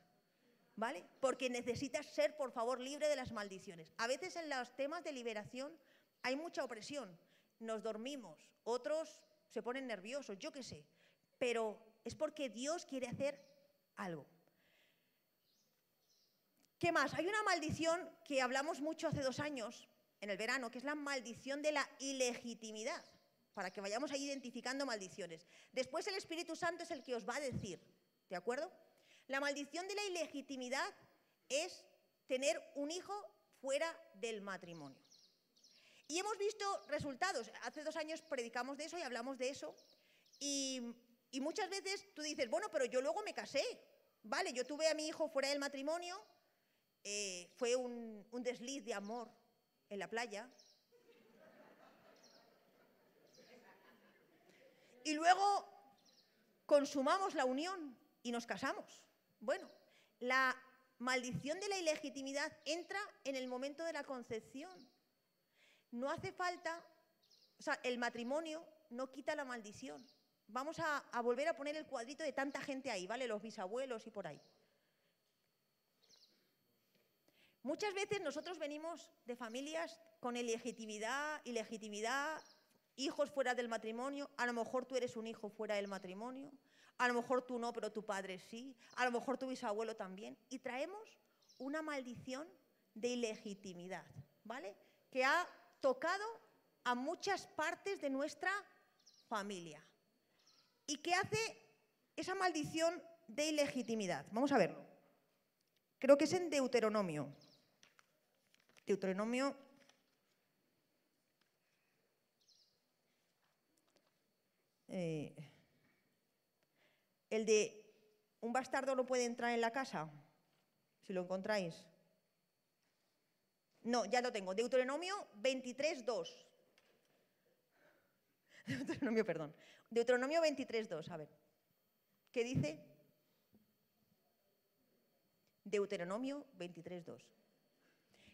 ¿vale? Porque necesitas ser, por favor, libre de las maldiciones. A veces en los temas de liberación hay mucha opresión, nos dormimos, otros se ponen nerviosos, yo qué sé, pero es porque Dios quiere hacer algo. ¿Qué más? Hay una maldición que hablamos mucho hace dos años, en el verano, que es la maldición de la ilegitimidad, para que vayamos ahí identificando maldiciones. Después el Espíritu Santo es el que os va a decir, ¿de acuerdo? La maldición de la ilegitimidad es tener un hijo fuera del matrimonio. Y hemos visto resultados. Hace dos años predicamos de eso y hablamos de eso. Y, muchas veces tú dices, bueno, pero yo luego me casé. Vale, yo tuve a mi hijo fuera del matrimonio, eh, fue un, un desliz de amor en la playa. Y luego consumamos la unión y nos casamos. Bueno, la maldición de la ilegitimidad entra en el momento de la concepción. No hace falta, o sea, el matrimonio no quita la maldición. Vamos a, volver a poner el cuadrito de tanta gente ahí, ¿vale? Los bisabuelos y por ahí. Muchas veces nosotros venimos de familias con ilegitimidad, ilegitimidad, hijos fuera del matrimonio, a lo mejor tú eres un hijo fuera del matrimonio, a lo mejor tú no, pero tu padre sí, a lo mejor tu bisabuelo también, y traemos una maldición de ilegitimidad, ¿vale? Que ha tocado a muchas partes de nuestra familia. ¿Y qué hace esa maldición de ilegitimidad? Vamos a verlo. Creo que es en Deuteronomio. Deuteronomio eh, el de un bastardo no puede entrar en la casa, si lo encontráis. No, ya lo tengo. Deuteronomio 23.2. Deuteronomio, perdón. Deuteronomio 23.2, a ver. ¿Qué dice? Deuteronomio 23.2.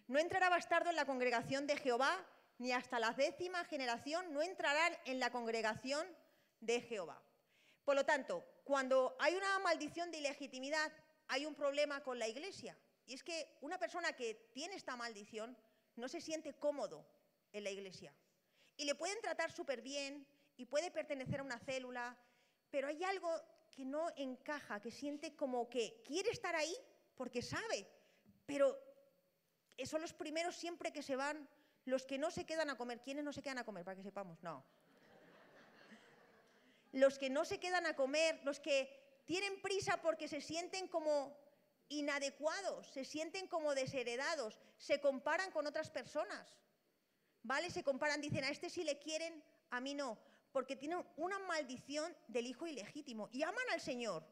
No entrará bastardo en la congregación de Jehová, ni hasta la décima generación no entrarán en la congregación de Jehová. Por lo tanto, cuando hay una maldición de ilegitimidad, hay un problema con la iglesia. Y es que una persona que tiene esta maldición no se siente cómodo en la iglesia. Y le pueden tratar súper bien y puede pertenecer a una célula, pero hay algo que no encaja, que siente como que quiere estar ahí porque sabe, pero son los primeros siempre que se van, los que no se quedan a comer. ¿Quiénes no se quedan a comer? Para que sepamos, no. Los que no se quedan a comer, los que tienen prisa porque se sienten como inadecuados, se sienten como desheredados, se comparan con otras personas. ¿Vale? Se comparan, dicen, a este sí le quieren, a mí no, porque tienen una maldición del hijo ilegítimo y aman al Señor,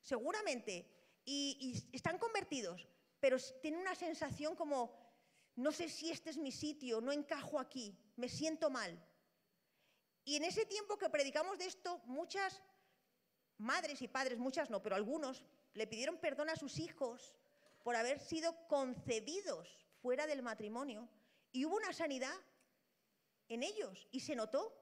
seguramente, y, y están convertidos, pero tiene una sensación como, no sé si este es mi sitio, no encajo aquí, me siento mal. Y en ese tiempo que predicamos de esto, muchas madres y padres, muchas no, pero algunos, le pidieron perdón a sus hijos por haber sido concebidos fuera del matrimonio y hubo una sanidad en ellos y se notó.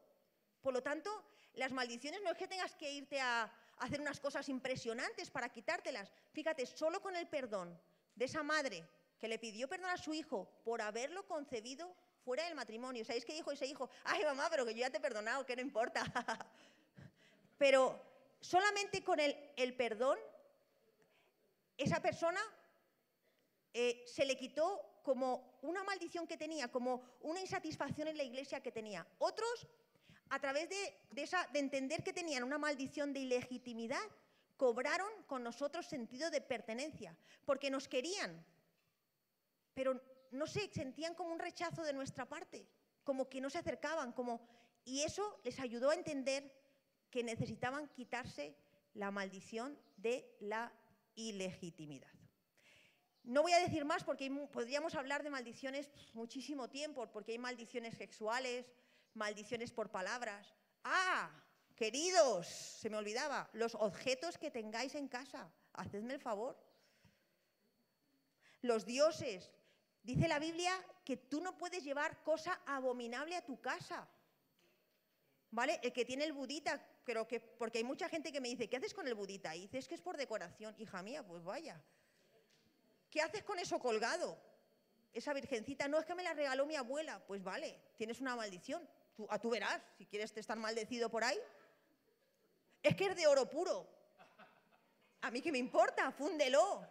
Por lo tanto, las maldiciones no es que tengas que irte a hacer unas cosas impresionantes para quitártelas. Fíjate, solo con el perdón de esa madre que le pidió perdón a su hijo por haberlo concebido fuera del matrimonio. ¿Sabéis qué dijo ese hijo? Ay, mamá, pero que yo ya te he perdonado, que no importa. pero solamente con el, el perdón, esa persona eh, se le quitó como una maldición que tenía, como una insatisfacción en la iglesia que tenía. Otros, a través de, de, esa, de entender que tenían una maldición de ilegitimidad, cobraron con nosotros sentido de pertenencia, porque nos querían, pero no sé, sentían como un rechazo de nuestra parte, como que no se acercaban, como y eso les ayudó a entender que necesitaban quitarse la maldición de la ilegitimidad. No voy a decir más porque podríamos hablar de maldiciones muchísimo tiempo, porque hay maldiciones sexuales, maldiciones por palabras. Ah, Queridos, se me olvidaba, los objetos que tengáis en casa, hacedme el favor. Los dioses. Dice la Biblia que tú no puedes llevar cosa abominable a tu casa. ¿Vale? El que tiene el budita, creo que, porque hay mucha gente que me dice, ¿qué haces con el budita? Y dices que es por decoración. Hija mía, pues vaya. ¿Qué haces con eso colgado? Esa virgencita, no es que me la regaló mi abuela. Pues vale, tienes una maldición. Tú, a tú verás, si quieres estar maldecido por ahí, es que es de oro puro. A mí qué me importa, fúndelo.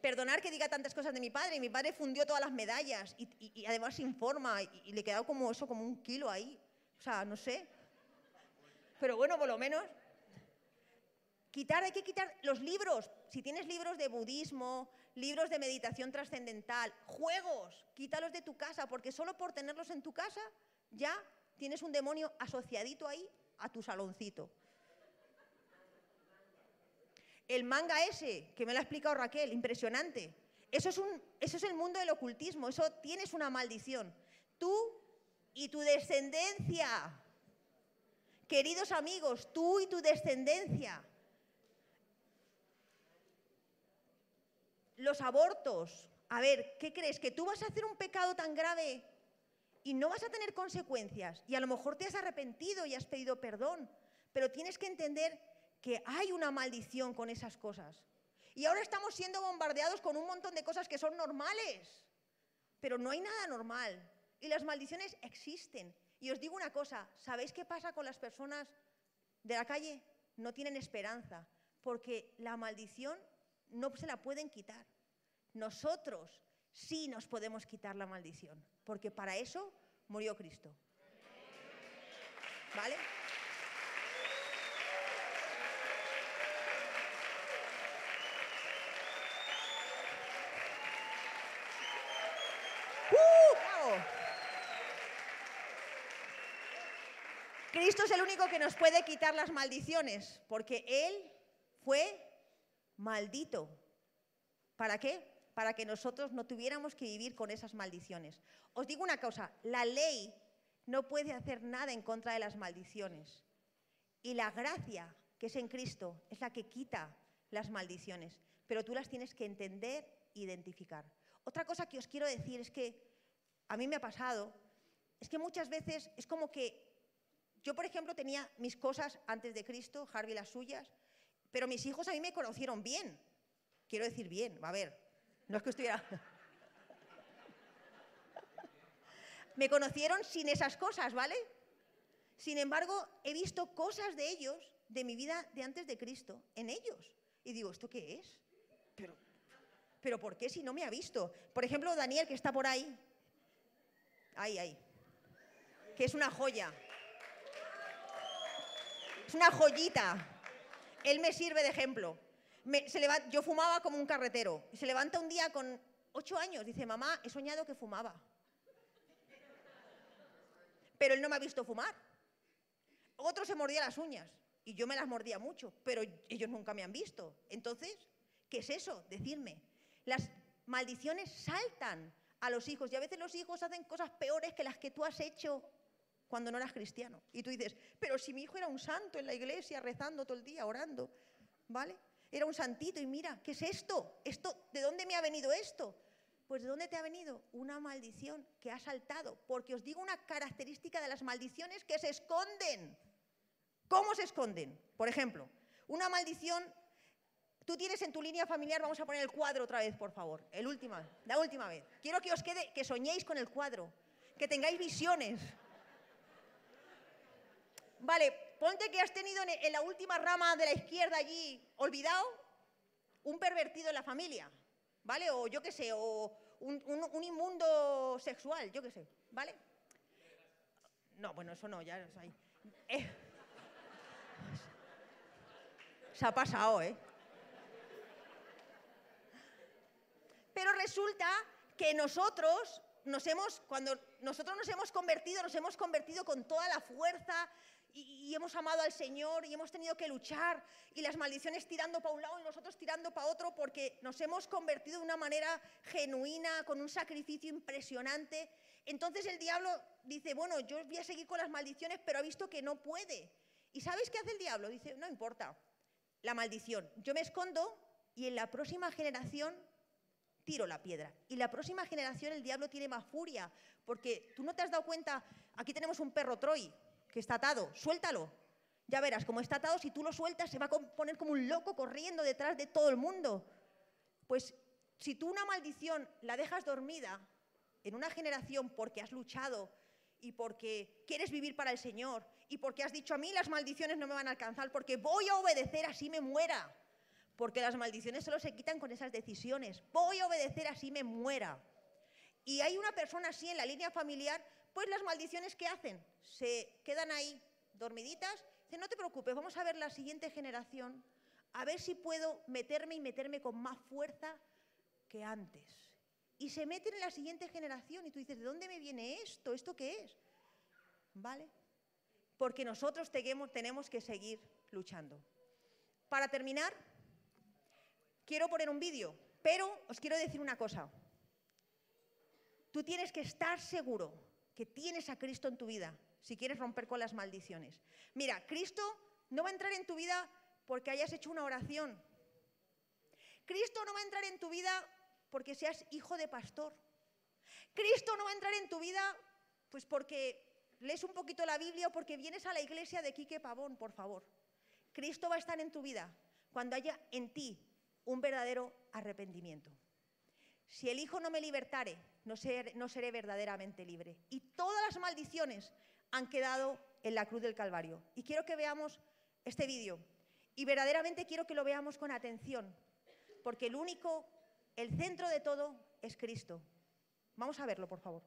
Perdonar que diga tantas cosas de mi padre. Mi padre fundió todas las medallas y, además sin forma y, y, le quedaba como eso, como un kilo ahí. O sea, no sé. Pero bueno, por lo menos. Quitar, hay que quitar los libros. Si tienes libros de budismo, libros de meditación trascendental, juegos, quítalos de tu casa, porque solo por tenerlos en tu casa ya tienes un demonio asociadito ahí a tu saloncito. El manga ese, que me lo ha explicado Raquel, impresionante. Eso es, un, eso es el mundo del ocultismo, eso tienes una maldición. Tú y tu descendencia. Queridos amigos, tú y tu descendencia. los abortos. A ver, ¿qué crees? ¿Que tú vas a hacer un pecado tan grave y no vas a tener consecuencias? Y a lo mejor te has arrepentido y has pedido perdón, pero tienes que entender que hay una maldición con esas cosas. Y ahora estamos siendo bombardeados con un montón de cosas que son normales, pero no hay nada normal. Y las maldiciones existen. Y os digo una cosa, ¿sabéis qué pasa con las personas de la calle? No tienen esperanza, porque la maldición no se la pueden quitar. Nosotros sí nos podemos quitar la maldición, porque para eso murió Cristo. ¿Vale? Cristo es el único que nos puede quitar las maldiciones, porque Él fue maldito. ¿Para qué? Para que nosotros no tuviéramos que vivir con esas maldiciones. Os digo una cosa, la ley no puede hacer nada en contra de las maldiciones. Y la gracia que es en Cristo es la que quita las maldiciones, pero tú las tienes que entender e identificar. Otra cosa que os quiero decir es que a mí me ha pasado, es que muchas veces es como que yo, por ejemplo, tenía mis cosas antes de Cristo, Harvey las suyas, pero mis hijos a mí me conocieron bien. Quiero decir bien, a ver, no es que estuviera... me conocieron sin esas cosas, ¿vale? Sin embargo, he visto cosas de ellos, de mi vida de antes de Cristo, en ellos. Y digo, ¿esto qué es? Pero, pero ¿por qué si no me ha visto? Por ejemplo, Daniel, que está por ahí. Ahí, ahí. Que es una joya. Es una joyita. Él me sirve de ejemplo. se yo fumaba como un carretero. Se levanta un día con ocho años. Dice, mamá, he soñado que fumaba. Pero él no me ha visto fumar. Otro se mordía las uñas. Y yo me las mordía mucho. Pero ellos nunca me han visto. Entonces, ¿qué es eso? Decirme. Las maldiciones saltan a los hijos. Y a veces los hijos hacen cosas peores que las que tú has hecho cuando no eras cristiano. Y tú dices, pero si mi hijo era un santo en la iglesia, rezando todo el día, orando, ¿vale? Era un santito y mira, ¿qué es esto? esto ¿De dónde me ha venido esto? Pues ¿de dónde te ha venido? Una maldición que ha saltado. Porque os digo una característica de las maldiciones que se esconden. ¿Cómo se esconden? Por ejemplo, una maldición, tú tienes en tu línea familiar, vamos a poner el cuadro otra vez, por favor, el última, la última vez. Quiero que os quede, que soñéis con el cuadro, que tengáis visiones. Vale, ponte que has tenido en la última rama de la izquierda allí, olvidado, un pervertido en la familia, ¿vale? O yo qué sé, o un, inmundo sexual, yo qué sé, ¿vale? No, bueno, eso no, ya es ahí. Eh, se ha pasado, ¿eh? Pero resulta que nosotros nos hemos, cuando nosotros nos hemos convertido, nos hemos convertido con toda la fuerza y, hemos amado al Señor y hemos tenido que luchar y las maldiciones tirando para un lado y nosotros tirando para otro porque nos hemos convertido de una manera genuina, con un sacrificio impresionante. Entonces el diablo dice, bueno, yo voy a seguir con las maldiciones, pero ha visto que no puede. ¿Y sabes qué hace el diablo? Dice, no importa, la maldición. Yo me escondo y en la próxima generación tiro la piedra. Y la próxima generación el diablo tiene más furia, porque tú no te has dado cuenta, aquí tenemos un perro Troy, que está atado, suéltalo. Ya verás, como está atado, si tú lo sueltas, se va a poner como un loco corriendo detrás de todo el mundo. Pues si tú una maldición la dejas dormida en una generación porque has luchado y porque quieres vivir para el Señor y porque has dicho a mí las maldiciones no me van a alcanzar porque voy a obedecer así me muera. Porque las maldiciones solo se quitan con esas decisiones. Voy a obedecer así me muera. Y hay una persona así en la línea familiar pues las maldiciones que hacen se quedan ahí dormiditas. Dice, no te preocupes, vamos a ver la siguiente generación, a ver si puedo meterme y meterme con más fuerza que antes. Y se meten en la siguiente generación y tú dices, ¿de dónde me viene esto? ¿Esto qué es? ¿Vale? Porque nosotros tenemos que seguir luchando. Para terminar, quiero poner un vídeo, pero os quiero decir una cosa. Tú tienes que estar seguro que tienes a Cristo en tu vida si quieres romper con las maldiciones. Mira, Cristo no va a entrar en tu vida porque hayas hecho una oración. Cristo no va a entrar en tu vida porque seas hijo de pastor. Cristo no va a entrar en tu vida pues porque lees un poquito la Biblia o porque vienes a la iglesia de Quique Pavón, por favor. Cristo va a estar en tu vida cuando haya en ti un verdadero arrepentimiento. Si el Hijo no me libertare, no seré, verdaderamente libre. Y todas las maldiciones han quedado en la cruz del Calvario. Y quiero que veamos este vídeo. Y verdaderamente quiero que lo veamos con atención, porque el único, el centro de todo es Cristo. Vamos a verlo, por favor.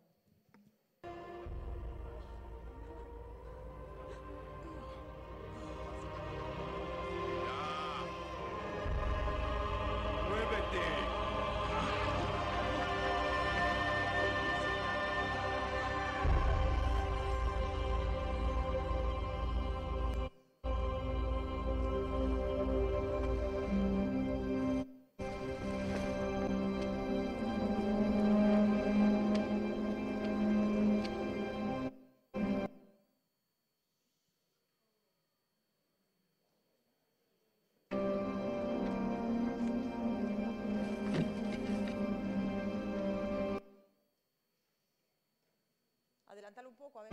Adelántalo un poco, a ver.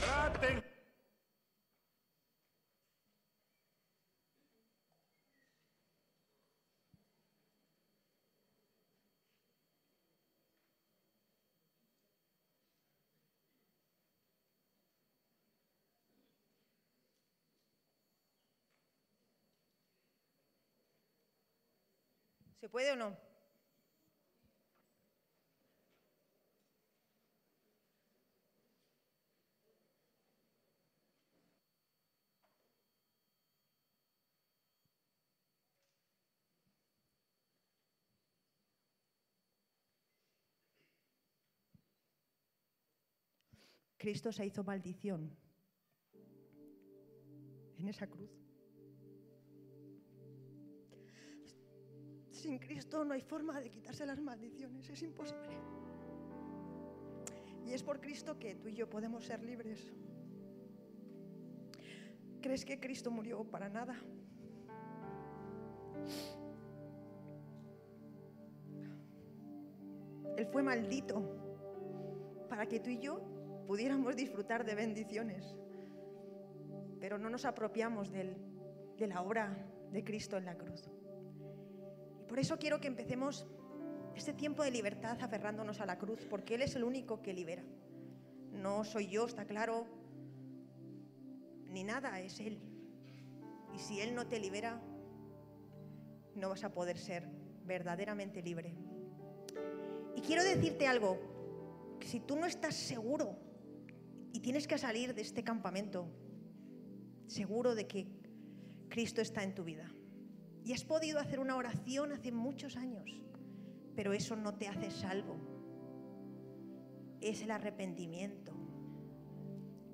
¡Traten! ¿Se puede o no? Cristo se hizo maldición en esa cruz. Sin Cristo no hay forma de quitarse las maldiciones, es imposible. Y es por Cristo que tú y yo podemos ser libres. ¿Crees que Cristo murió para nada? Él fue maldito para que tú y yo pudiéramos disfrutar de bendiciones, pero no nos apropiamos de la obra de Cristo en la cruz. Y por eso quiero que empecemos este tiempo de libertad aferrándonos a la cruz, porque Él es el único que libera. No soy yo, está claro, ni nada, es Él. Y si Él no te libera, no vas a poder ser verdaderamente libre. Y quiero decirte algo, si tú no estás seguro y tienes que salir de este campamento, seguro de que Cristo está en tu vida, y has podido hacer una oración hace muchos años, pero eso no te hace salvo, es el arrepentimiento.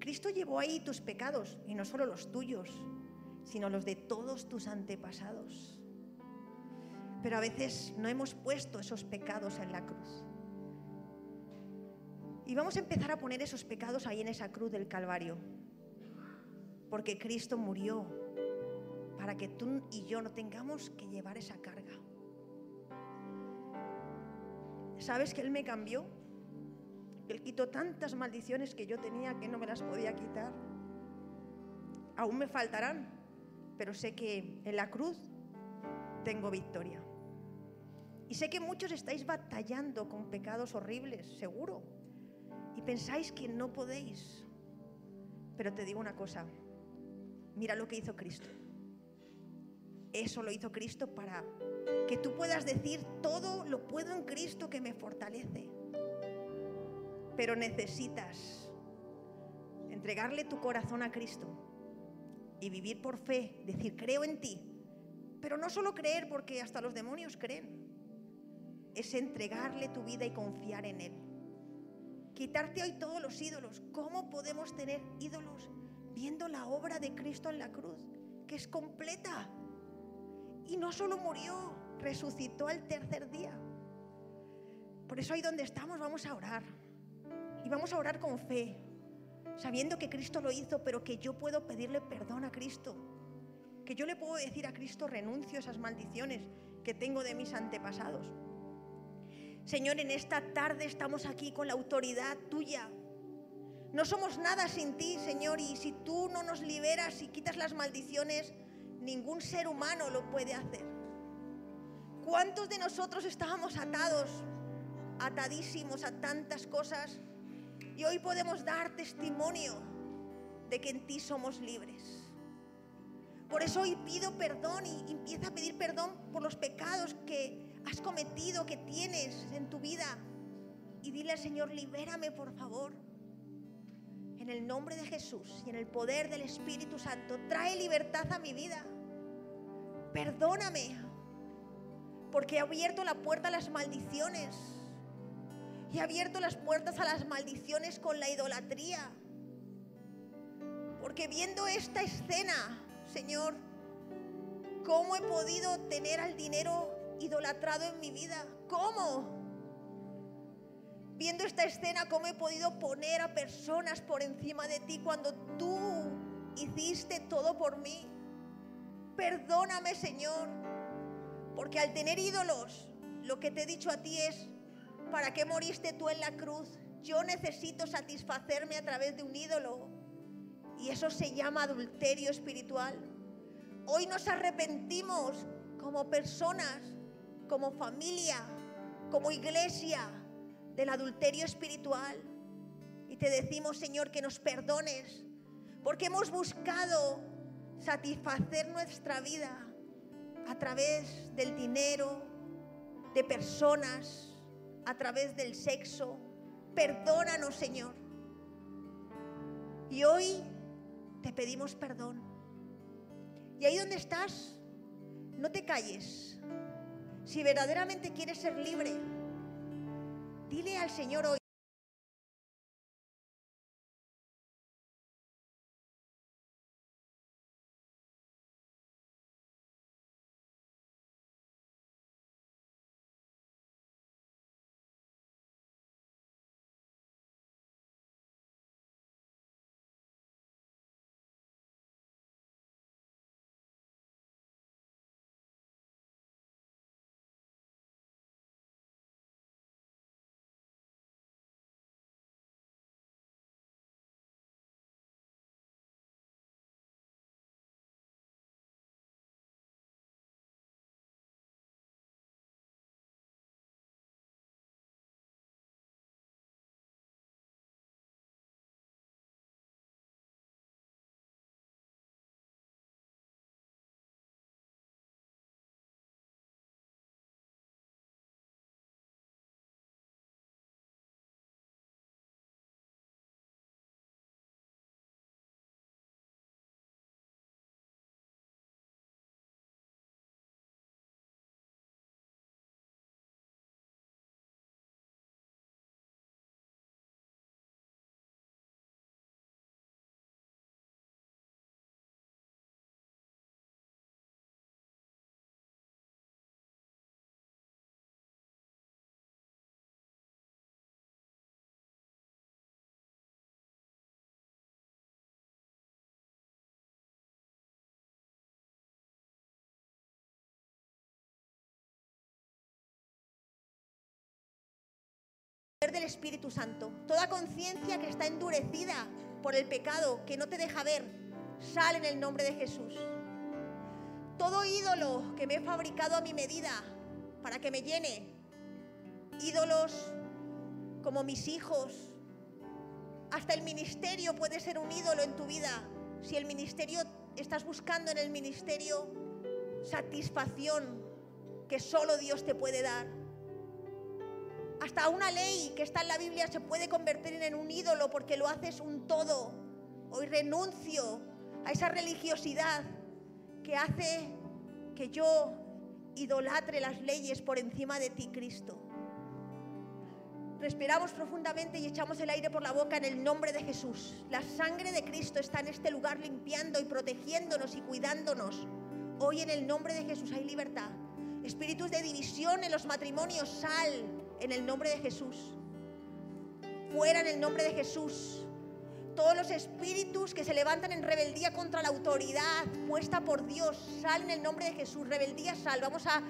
Cristo llevó ahí tus pecados, y no solo los tuyos, sino los de todos tus antepasados. Pero a veces no hemos puesto esos pecados en la cruz. Y vamos a empezar a poner esos pecados ahí en esa cruz del Calvario. Porque Cristo murió para que tú y yo no tengamos que llevar esa carga. ¿Sabes que Él me cambió? Él quitó tantas maldiciones que yo tenía que no me las podía quitar. Aún me faltarán, pero sé que en la cruz tengo victoria. Y sé que muchos estáis batallando con pecados horribles, seguro. Pensáis que no podéis. Pero te digo una cosa, mira lo que hizo Cristo. Eso lo hizo Cristo para que tú puedas decir, todo lo puedo en Cristo que me fortalece. Pero necesitas entregarle tu corazón a Cristo y vivir por fe, decir, creo en ti. Pero no solo creer porque hasta los demonios creen, es entregarle tu vida y confiar en Él. Quitarte hoy todos los ídolos. ¿Cómo podemos tener ídolos viendo la obra de Cristo en la cruz, que es completa? Y no solo murió, resucitó al tercer día. Por eso ahí donde estamos vamos a orar. Y vamos a orar con fe. sabiendo que Cristo lo hizo, pero que yo puedo pedirle perdón a Cristo. Que yo le puedo decir a Cristo, renuncio a esas maldiciones que tengo de mis antepasados. Señor, en esta tarde estamos aquí con la autoridad tuya. No somos nada sin ti, Señor, y si tú no nos liberas y quitas las maldiciones, ningún ser humano lo puede hacer. ¿Cuántos de nosotros estábamos atados, atadísimos a tantas cosas? Y hoy podemos dar testimonio de que en ti somos libres. Por eso hoy pido perdón y empieza a pedir perdón por los pecados que has cometido, que tienes en tu vida. Y dile al Señor, libérame por favor. En el nombre de Jesús y en el poder del Espíritu Santo, trae libertad a mi vida. Perdóname, porque he abierto la puerta a las maldiciones. Y he abierto las puertas a las maldiciones con la idolatría. Porque viendo esta escena, Señor, ¿cómo he podido tener al dinero idolatrado en mi vida? ¿Cómo? Viendo esta escena, ¿cómo he podido poner a personas por encima de ti cuando tú hiciste todo por mí? Perdóname, Señor, porque al tener ídolos, lo que te he dicho a ti es, ¿para qué moriste tú en la cruz? Yo necesito satisfacerme a través de un ídolo. Y eso se llama adulterio espiritual. Hoy nos arrepentimos como personas, como familia, como iglesia del adulterio espiritual. Y te decimos, Señor, que nos perdones, porque hemos buscado satisfacer nuestra vida a través del dinero, de personas, a través del sexo. Perdónanos, Señor. Y hoy te pedimos perdón. Y ahí donde estás, no te calles. Si verdaderamente quieres ser libre, dile al Señor hoy. Del Espíritu Santo. Toda conciencia que está endurecida por el pecado, que no te deja ver, sale en el nombre de Jesús. Todo ídolo que me he fabricado a mi medida para que me llene, ídolos como mis hijos, hasta el ministerio puede ser un ídolo en tu vida. Si el ministerio estás buscando en el ministerio satisfacción que solo Dios te puede dar hasta una ley que está en la Biblia se puede convertir en un ídolo porque lo haces un todo. Hoy renuncio a esa religiosidad que hace que yo idolatre las leyes por encima de ti, Cristo. Respiramos profundamente y echamos el aire por la boca en el nombre de Jesús. La sangre de Cristo está en este lugar limpiando y protegiéndonos y cuidándonos. Hoy en el nombre de Jesús hay libertad. Espíritus de división en los matrimonios, sal en el nombre de Jesús. Fuera en el nombre de Jesús. Todos los espíritus que se levantan en rebeldía contra la autoridad puesta por Dios, sal en el nombre de Jesús. Rebeldía, sal. Vamos a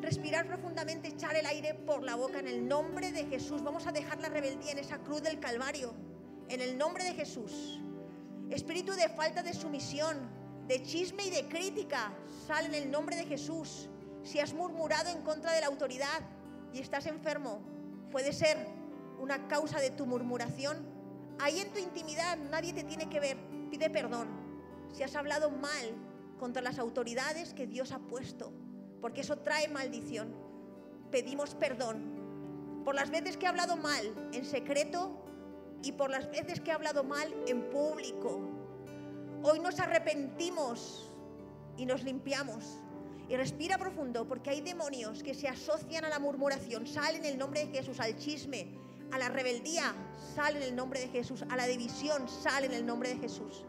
respirar profundamente, echar el aire por la boca en el nombre de Jesús. Vamos a dejar la rebeldía en esa cruz del Calvario, en el nombre de Jesús. Espíritu de falta de sumisión, de chisme y de crítica, sal en el nombre de Jesús. Si has murmurado en contra de la autoridad y estás enfermo, puede ser una causa de tu murmuración Ahí en tu intimidad nadie te tiene que ver. Pide perdón. Si has hablado mal contra las autoridades que Dios ha puesto, porque eso trae maldición. Pedimos perdón por las veces que he hablado mal en secreto y por las veces que he hablado mal en público. Hoy nos arrepentimos y nos limpiamos. Y respira profundo porque hay demonios que se asocian a la murmuración. Salen en el nombre de Jesús al chisme, a la rebeldía, sale en el nombre de Jesús. A la división, sale en el nombre de Jesús.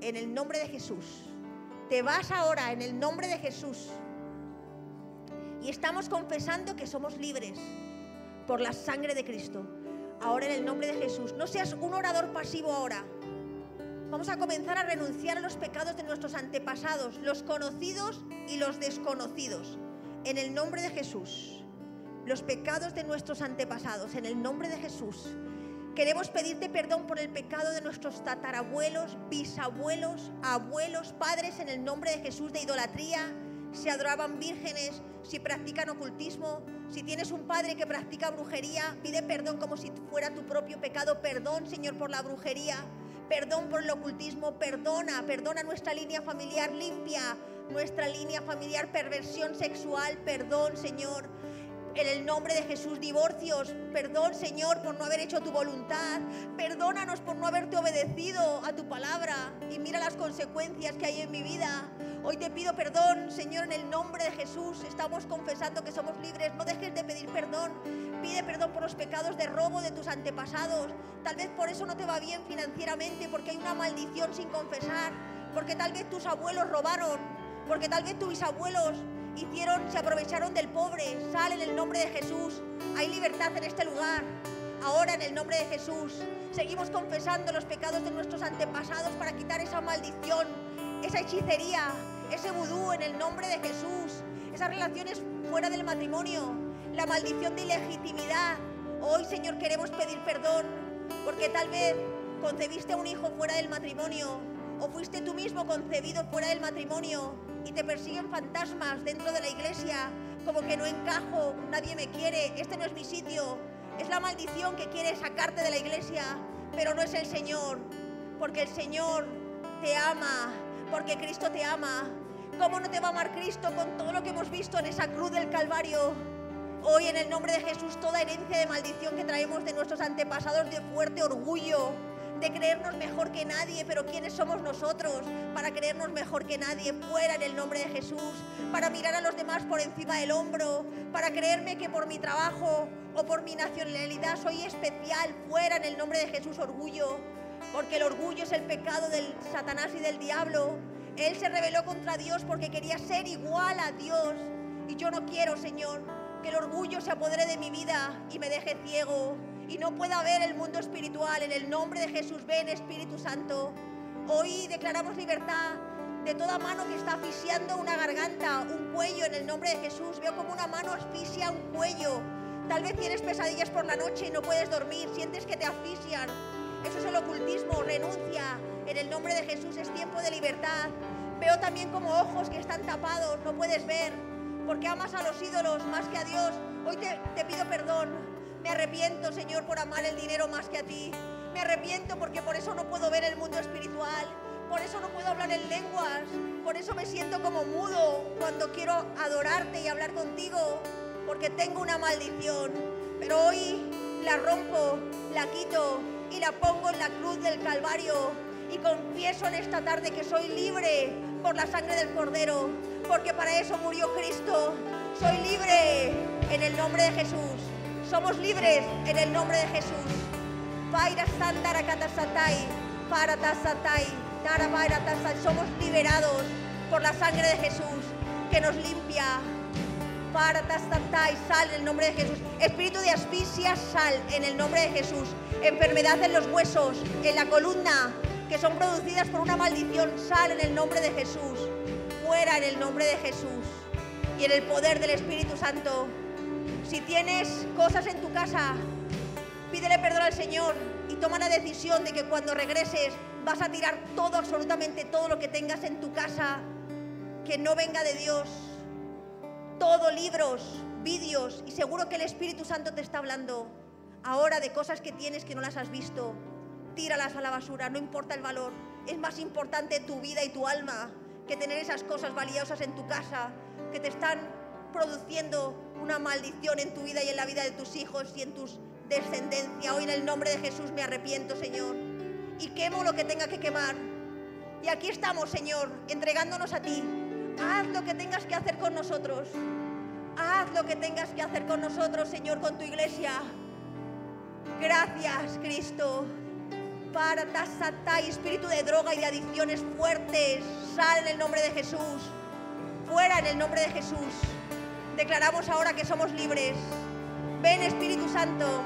En el nombre de Jesús. Te vas ahora en el nombre de Jesús. Y estamos confesando que somos libres por la sangre de Cristo. Ahora en el nombre de Jesús. No seas un orador pasivo ahora. Vamos a comenzar a renunciar a los pecados de nuestros antepasados, los conocidos y los desconocidos. En el nombre de Jesús los pecados de nuestros antepasados. En el nombre de Jesús, queremos pedirte perdón por el pecado de nuestros tatarabuelos, bisabuelos, abuelos, padres, en el nombre de Jesús, de idolatría. Si adoraban vírgenes, si practican ocultismo, si tienes un padre que practica brujería, pide perdón como si fuera tu propio pecado. Perdón, Señor, por la brujería. Perdón por el ocultismo. Perdona, perdona nuestra línea familiar limpia, nuestra línea familiar perversión sexual. Perdón, Señor en el nombre de Jesús, divorcios, perdón Señor por no haber hecho tu voluntad, perdónanos por no haberte obedecido a tu palabra y mira las consecuencias que hay en mi vida. Hoy te pido perdón, Señor, en el nombre de Jesús. Estamos confesando que somos libres. No dejes de pedir perdón. Pide perdón por los pecados de robo de tus antepasados. Tal vez por eso no te va bien financieramente, porque hay una maldición sin confesar. Porque tal vez tus abuelos robaron. Porque tal vez tus bisabuelos hicieron, se aprovecharon del pobre. Sale en el nombre de Jesús. Hay libertad en este lugar. Ahora en el nombre de Jesús. Seguimos confesando los pecados de nuestros antepasados para quitar esa maldición, esa hechicería, ese vudú en el nombre de Jesús. Esas relaciones fuera del matrimonio, la maldición de ilegitimidad. Hoy, Señor, queremos pedir perdón porque tal vez concebiste a un hijo fuera del matrimonio o fuiste tú mismo concebido fuera del matrimonio y te persiguen fantasmas dentro de la iglesia, como que no encajo, nadie me quiere, este no es mi sitio. Es la maldición que quiere sacarte de la iglesia, pero no es el Señor, porque el Señor te ama, porque Cristo te ama. ¿Cómo no te va a amar Cristo con todo lo que hemos visto en esa cruz del Calvario? Hoy en el nombre de Jesús toda herencia de maldición que traemos de nuestros antepasados de fuerte orgullo, de creernos mejor que nadie, pero ¿quiénes somos nosotros para creernos mejor que nadie? Fuera en el nombre de Jesús, para mirar a los demás por encima del hombro, para creerme que por mi trabajo o por mi nacionalidad soy especial, fuera en el nombre de Jesús orgullo, porque el orgullo es el pecado del Satanás y del diablo. Él se rebeló contra Dios porque quería ser igual a Dios. Y yo no quiero, Señor, que el orgullo se apodere de mi vida y me deje ciego y no pueda ver el mundo espiritual. En el nombre de Jesús, ven Espíritu Santo. Hoy declaramos libertad de toda mano que está asfixiando una garganta, un cuello. En el nombre de Jesús, veo como una mano asfixia un cuello. Tal vez tienes pesadillas por la noche y no puedes dormir, sientes que te asfixian. Eso es el ocultismo, renuncia. En el nombre de Jesús es tiempo de libertad. Veo también como ojos que están tapados, no puedes ver, porque amas a los ídolos más que a Dios. Hoy te, te pido perdón me arrepiento, Señor, por amar el dinero más que a ti. Me arrepiento porque por eso no puedo ver el mundo espiritual. Por eso no puedo hablar en lenguas. Por eso me siento como mudo cuando quiero adorarte y hablar contigo. Porque tengo una maldición. Pero hoy la rompo, la quito y la pongo en la cruz del Calvario. Y confieso en esta tarde que soy libre por la sangre del Cordero. Porque para eso murió Cristo. Soy libre en el nombre de Jesús. Somos libres en el nombre de Jesús. Somos liberados por la sangre de Jesús que nos limpia. Para sal en el nombre de Jesús. Espíritu de asfixia, sal en el nombre de Jesús. Enfermedad en los huesos, en la columna, que son producidas por una maldición, sal en el nombre de Jesús. Fuera en el nombre de Jesús. Y en el poder del Espíritu Santo. Si tienes cosas en tu casa, pídele perdón al Señor y toma la decisión de que cuando regreses vas a tirar todo, absolutamente todo lo que tengas en tu casa que no venga de Dios. Todo, libros, vídeos, y seguro que el Espíritu Santo te está hablando ahora de cosas que tienes que no las has visto. Tíralas a la basura, no importa el valor. Es más importante tu vida y tu alma que tener esas cosas valiosas en tu casa que te están produciendo una maldición en tu vida y en la vida de tus hijos y en tus descendencia. Hoy en el nombre de Jesús me arrepiento, Señor, y quemo lo que tenga que quemar. Y aquí estamos, Señor, entregándonos a ti. Haz lo que tengas que hacer con nosotros. Haz lo que tengas que hacer con nosotros, Señor, con tu iglesia. Gracias, Cristo. Para y espíritu de droga y de adicciones fuertes, sal en el nombre de Jesús. Fuera en el nombre de Jesús. Declaramos ahora que somos libres. Ven, Espíritu Santo,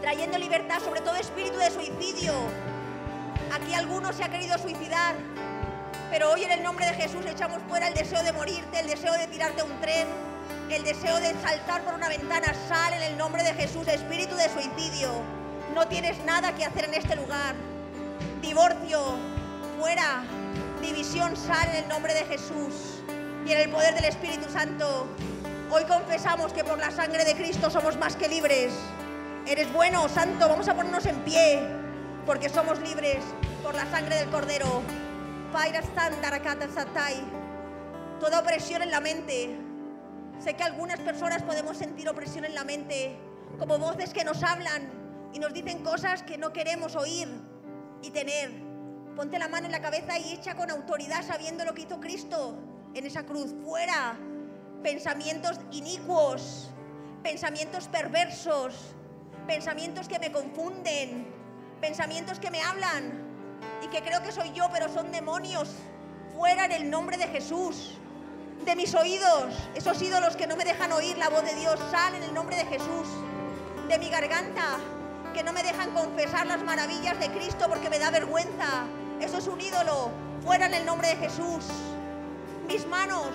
trayendo libertad, sobre todo espíritu de suicidio. Aquí algunos se ha querido suicidar, pero hoy en el nombre de Jesús echamos fuera el deseo de morirte, el deseo de tirarte un tren, el deseo de saltar por una ventana. Sal en el nombre de Jesús, espíritu de suicidio. No tienes nada que hacer en este lugar. Divorcio, fuera. División, sal en el nombre de Jesús. Y en el poder del Espíritu Santo, hoy confesamos que por la sangre de Cristo somos más que libres. Eres bueno, santo, vamos a ponernos en pie, porque somos libres por la sangre del Cordero. Toda opresión en la mente. Sé que algunas personas podemos sentir opresión en la mente, como voces que nos hablan y nos dicen cosas que no queremos oír y tener. Ponte la mano en la cabeza y echa con autoridad sabiendo lo que hizo Cristo en esa cruz. Fuera pensamientos inicuos, pensamientos perversos, pensamientos que me confunden, pensamientos que me hablan y que creo que soy yo, pero son demonios. Fuera en el nombre de Jesús. De mis oídos, esos ídolos que no me dejan oír la voz de Dios, sal en el nombre de Jesús. De mi garganta, que no me dejan confesar las maravillas de Cristo porque me da vergüenza. Eso es un ídolo. Fuera en el nombre de Jesús. Mis manos,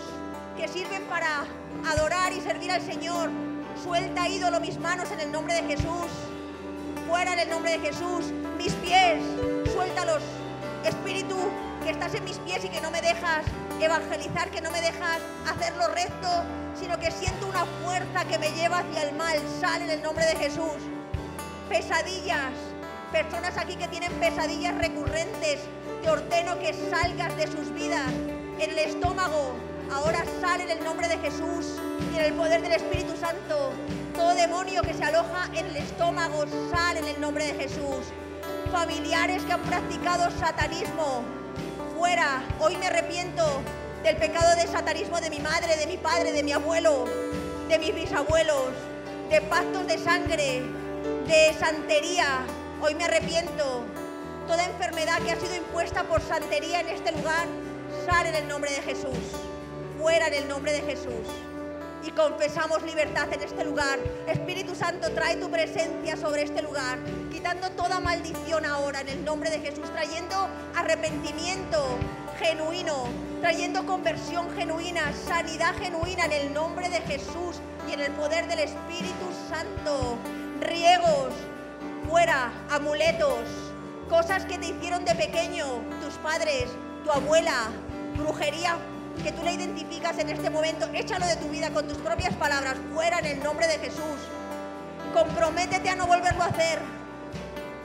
que sirven para adorar y servir al Señor. Suelta ídolo mis manos en el nombre de Jesús. Fuera en el nombre de Jesús. Mis pies, suéltalos. Espíritu, que estás en mis pies y que no me dejas evangelizar, que no me dejas hacer lo recto, sino que siento una fuerza que me lleva hacia el mal. Sal en el nombre de Jesús. Pesadillas. Personas aquí que tienen pesadillas recurrentes. Te ordeno que salgas de sus vidas. En el estómago. Ahora sale en el nombre de Jesús y en el poder del Espíritu Santo. Todo demonio que se aloja en el estómago sale en el nombre de Jesús familiares que han practicado satanismo fuera. Hoy me arrepiento del pecado de satanismo de mi madre, de mi padre, de mi abuelo, de mis bisabuelos, de pactos de sangre, de santería. Hoy me arrepiento. Toda enfermedad que ha sido impuesta por santería en este lugar, sale en el nombre de Jesús. Fuera en el nombre de Jesús y confesamos libertad en este lugar. Espíritu Santo, trae tu presencia sobre este lugar, quitando toda maldición ahora en el nombre de Jesús, trayendo arrepentimiento genuino, trayendo conversión genuina, sanidad genuina en el nombre de Jesús y en el poder del Espíritu Santo. Riegos, fuera, amuletos, cosas que te hicieron de pequeño tus padres, tu abuela, brujería que tú le identificas en este momento, échalo de tu vida con tus propias palabras, fuera en el nombre de Jesús. Comprométete a no volverlo a hacer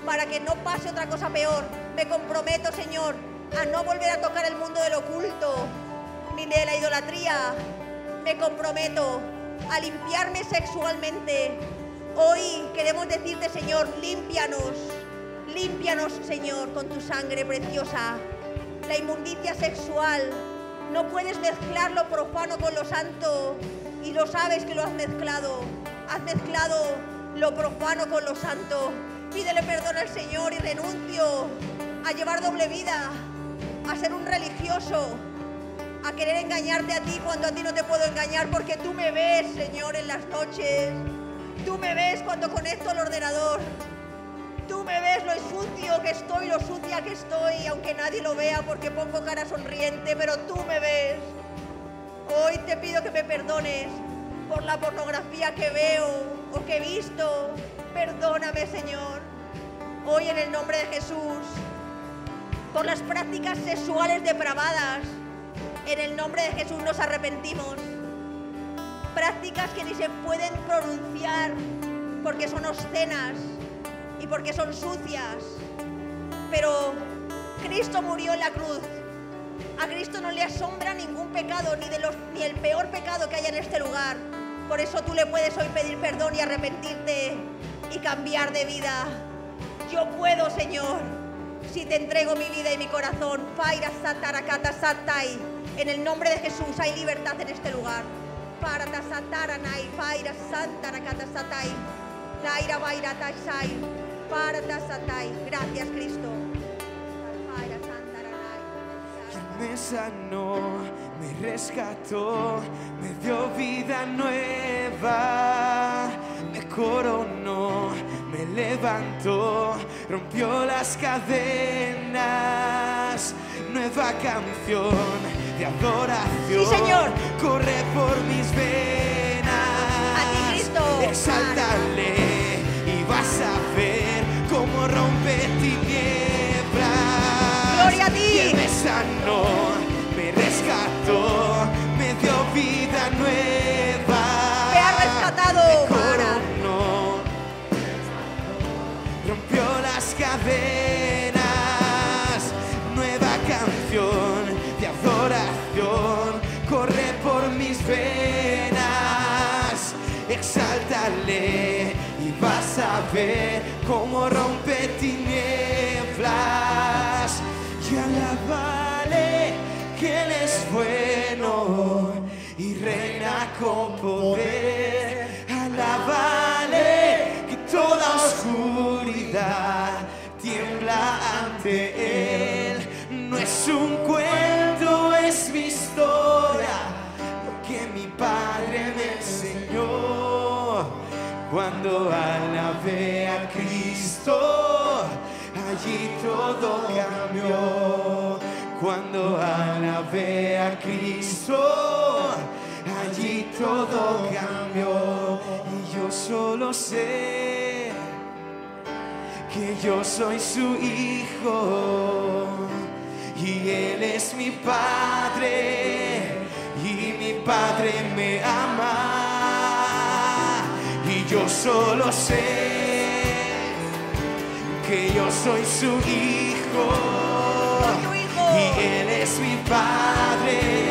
para que no pase otra cosa peor. Me comprometo, Señor, a no volver a tocar el mundo del oculto ni de la idolatría. Me comprometo a limpiarme sexualmente. Hoy queremos decirte, Señor, límpianos. Límpianos, Señor, con tu sangre preciosa. La inmundicia sexual, no puedes mezclar lo profano con lo santo y lo sabes que lo has mezclado. Has mezclado lo profano con lo santo. Pídele perdón al Señor y renuncio a llevar doble vida, a ser un religioso. a querer engañarte a ti cuando a ti no te puedo engañar porque tú me ves, Señor, en las noches. Tú me ves cuando conecto el ordenador. Tú me ves lo sucio que estoy, lo sucia que estoy, aunque nadie lo vea porque pongo cara sonriente, pero tú me ves. Hoy te pido que me perdones por la pornografía que veo o que he visto. Perdóname, Señor. Hoy en el nombre de Jesús. Por las prácticas sexuales depravadas. En el nombre de Jesús nos arrepentimos. Prácticas que ni se pueden pronunciar porque son obscenas y porque son sucias. Pero Cristo murió en la cruz. A Cristo no le asombra ningún pecado, ni, el peor pecado que haya en este lugar. Por eso tú le puedes hoy pedir perdón y arrepentirte y cambiar de vida. Yo puedo, Señor, si te entrego mi vida y mi corazón. Paira satarakata satai. En el nombre de Jesús hay libertad en este lugar. Para tasataranai, paira santarakata satai. Vaira tasai. Gracias, Cristo. Santaranai. me sanó, me rescató, me dio vida nueva, me coronó, me levantó, rompió las cadenas, nueva canción de adoración. Sí, Señor. Corre por mis venas. A ti, Cristo. Exáltale vas a ver cómo rompe tinieblas. Gloria a ti. Y me sanó, cómo rompe tinieblas. Y alabale que Él es bueno y reina con poder. Alabale que toda oscuridad tiembla ante Él. No es un cuento, es mi historia, lo que mi padre me enseñó. Cuando alabé a Allí todo cambió. Cuando alabé a Cristo, allí todo cambió. Y yo solo sé que yo soy su hijo y él es mi padre y mi padre me ama y yo solo sé que yo soy su hijo. Y él es mi padre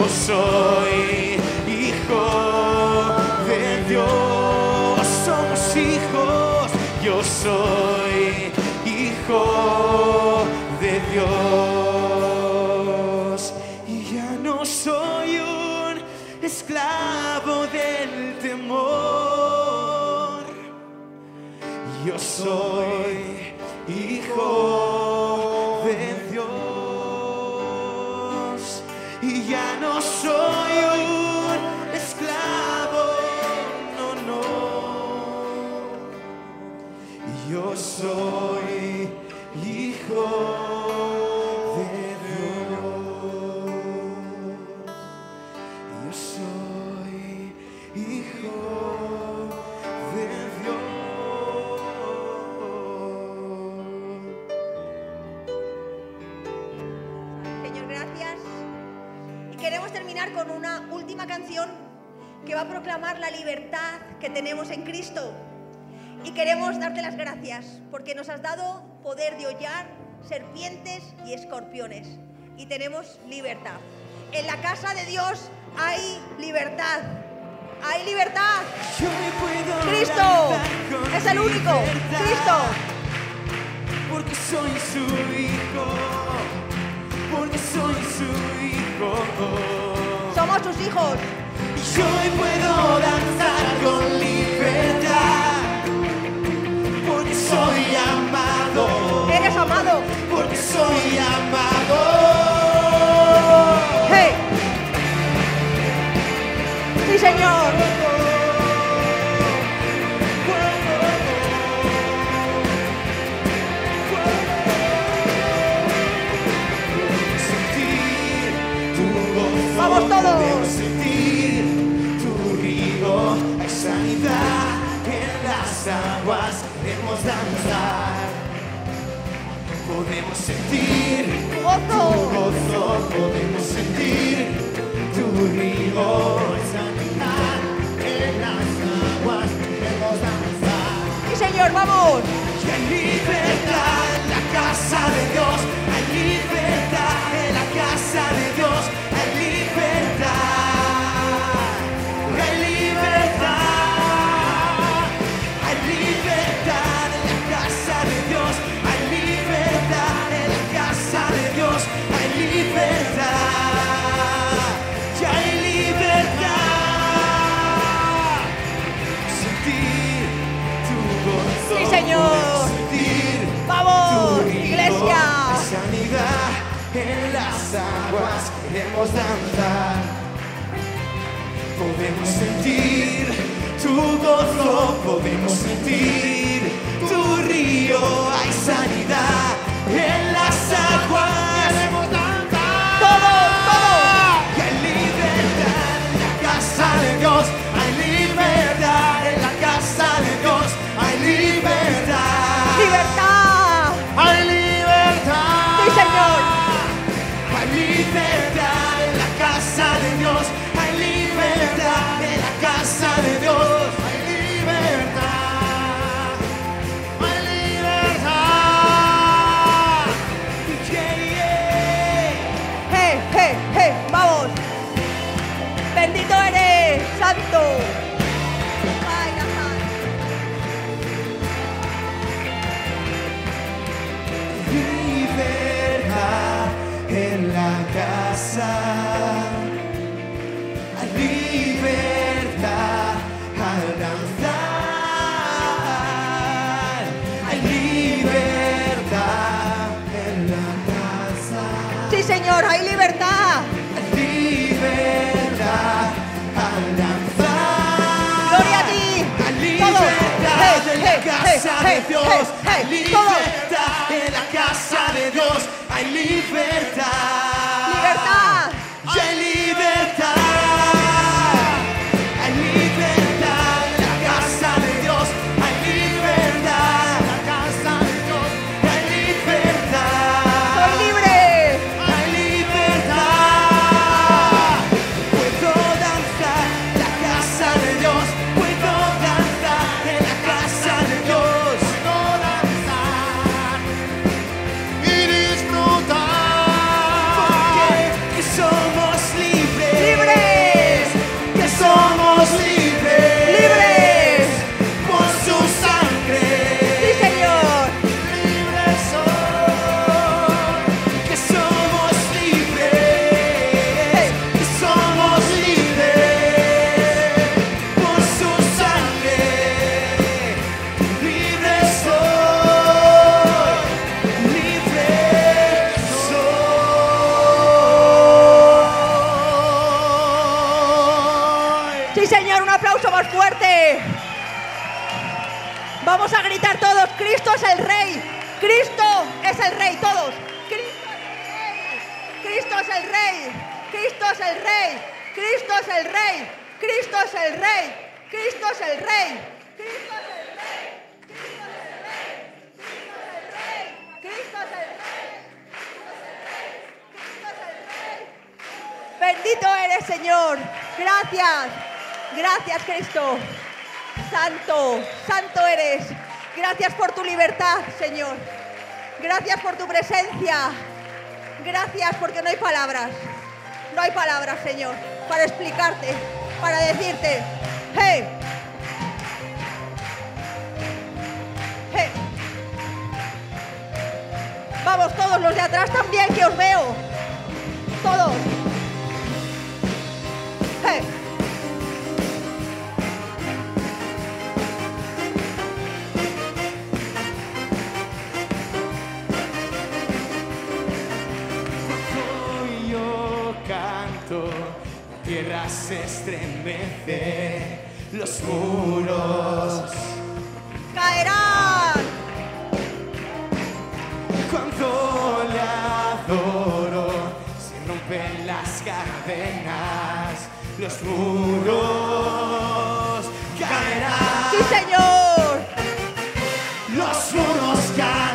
yo soy hijo va a proclamar la libertad que tenemos en Cristo. Y queremos darte las gracias porque nos has dado poder de hollar serpientes y escorpiones y tenemos libertad. En la casa de Dios hay libertad. Hay libertad. Cristo es el único. Cristo. Porque soy su hijo. Porque soy su hijo. Somos tus hijos. Hoy puedo danzar con libertad, porque soy amado. Eres amado. Porque soy amado. ¡Hey! ¡Sí, señor! Las aguas, queremos danzar. Podemos sentir tu Gozo. podemos sentir tu río, hay sanidad en las aguas, queremos danzar. Sí, Señor, vamos. Y hay libertad en la casa de Dios, queremos danzar. Podemos sentir tu gozo, podemos sentir tu río. Hay sanidad casa hey, de Dios. hey, Hay hey, libertad en la casa de Dios. Hay. Libertad. Aplauso más fuerte. Vamos a gritar todos, Cristo es el Rey. Cristo es el Rey, todos. Cristo es el Rey. Cristo es el Rey. Cristo es el Rey. Cristo es el Rey. Cristo es el Rey. Cristo es el Rey. Cristo es el Rey. Cristo es el Rey. Cristo es el Rey. Bendito eres, Señor. Gracias. Gracias, Cristo. Santo, santo eres. Gracias por tu libertad, Señor. Gracias por tu presencia. Gracias porque no hay palabras. No hay palabras, Señor, para explicarte, para decirte, hey, hey. Vamos, todos los de atrás también, que os veo. Todos. Hey. Tierra se estremece, los muros Caerán. Cuando le adoro, se rompen las cadenas, los muros caerán. Sí, Señor. Los muros caerán,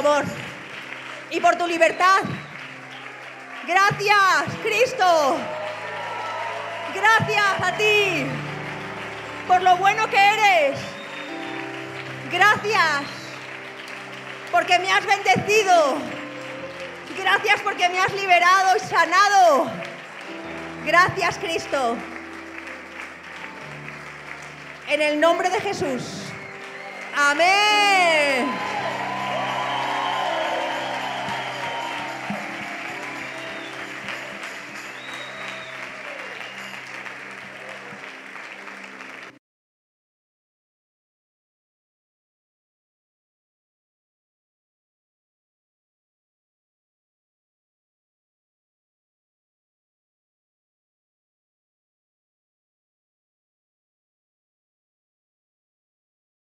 amor y por tu libertad. Gracias, Cristo. Gracias a ti por lo bueno que eres. Gracias porque me has bendecido. Gracias porque me has liberado y sanado. Gracias, Cristo. En el nombre de Jesús.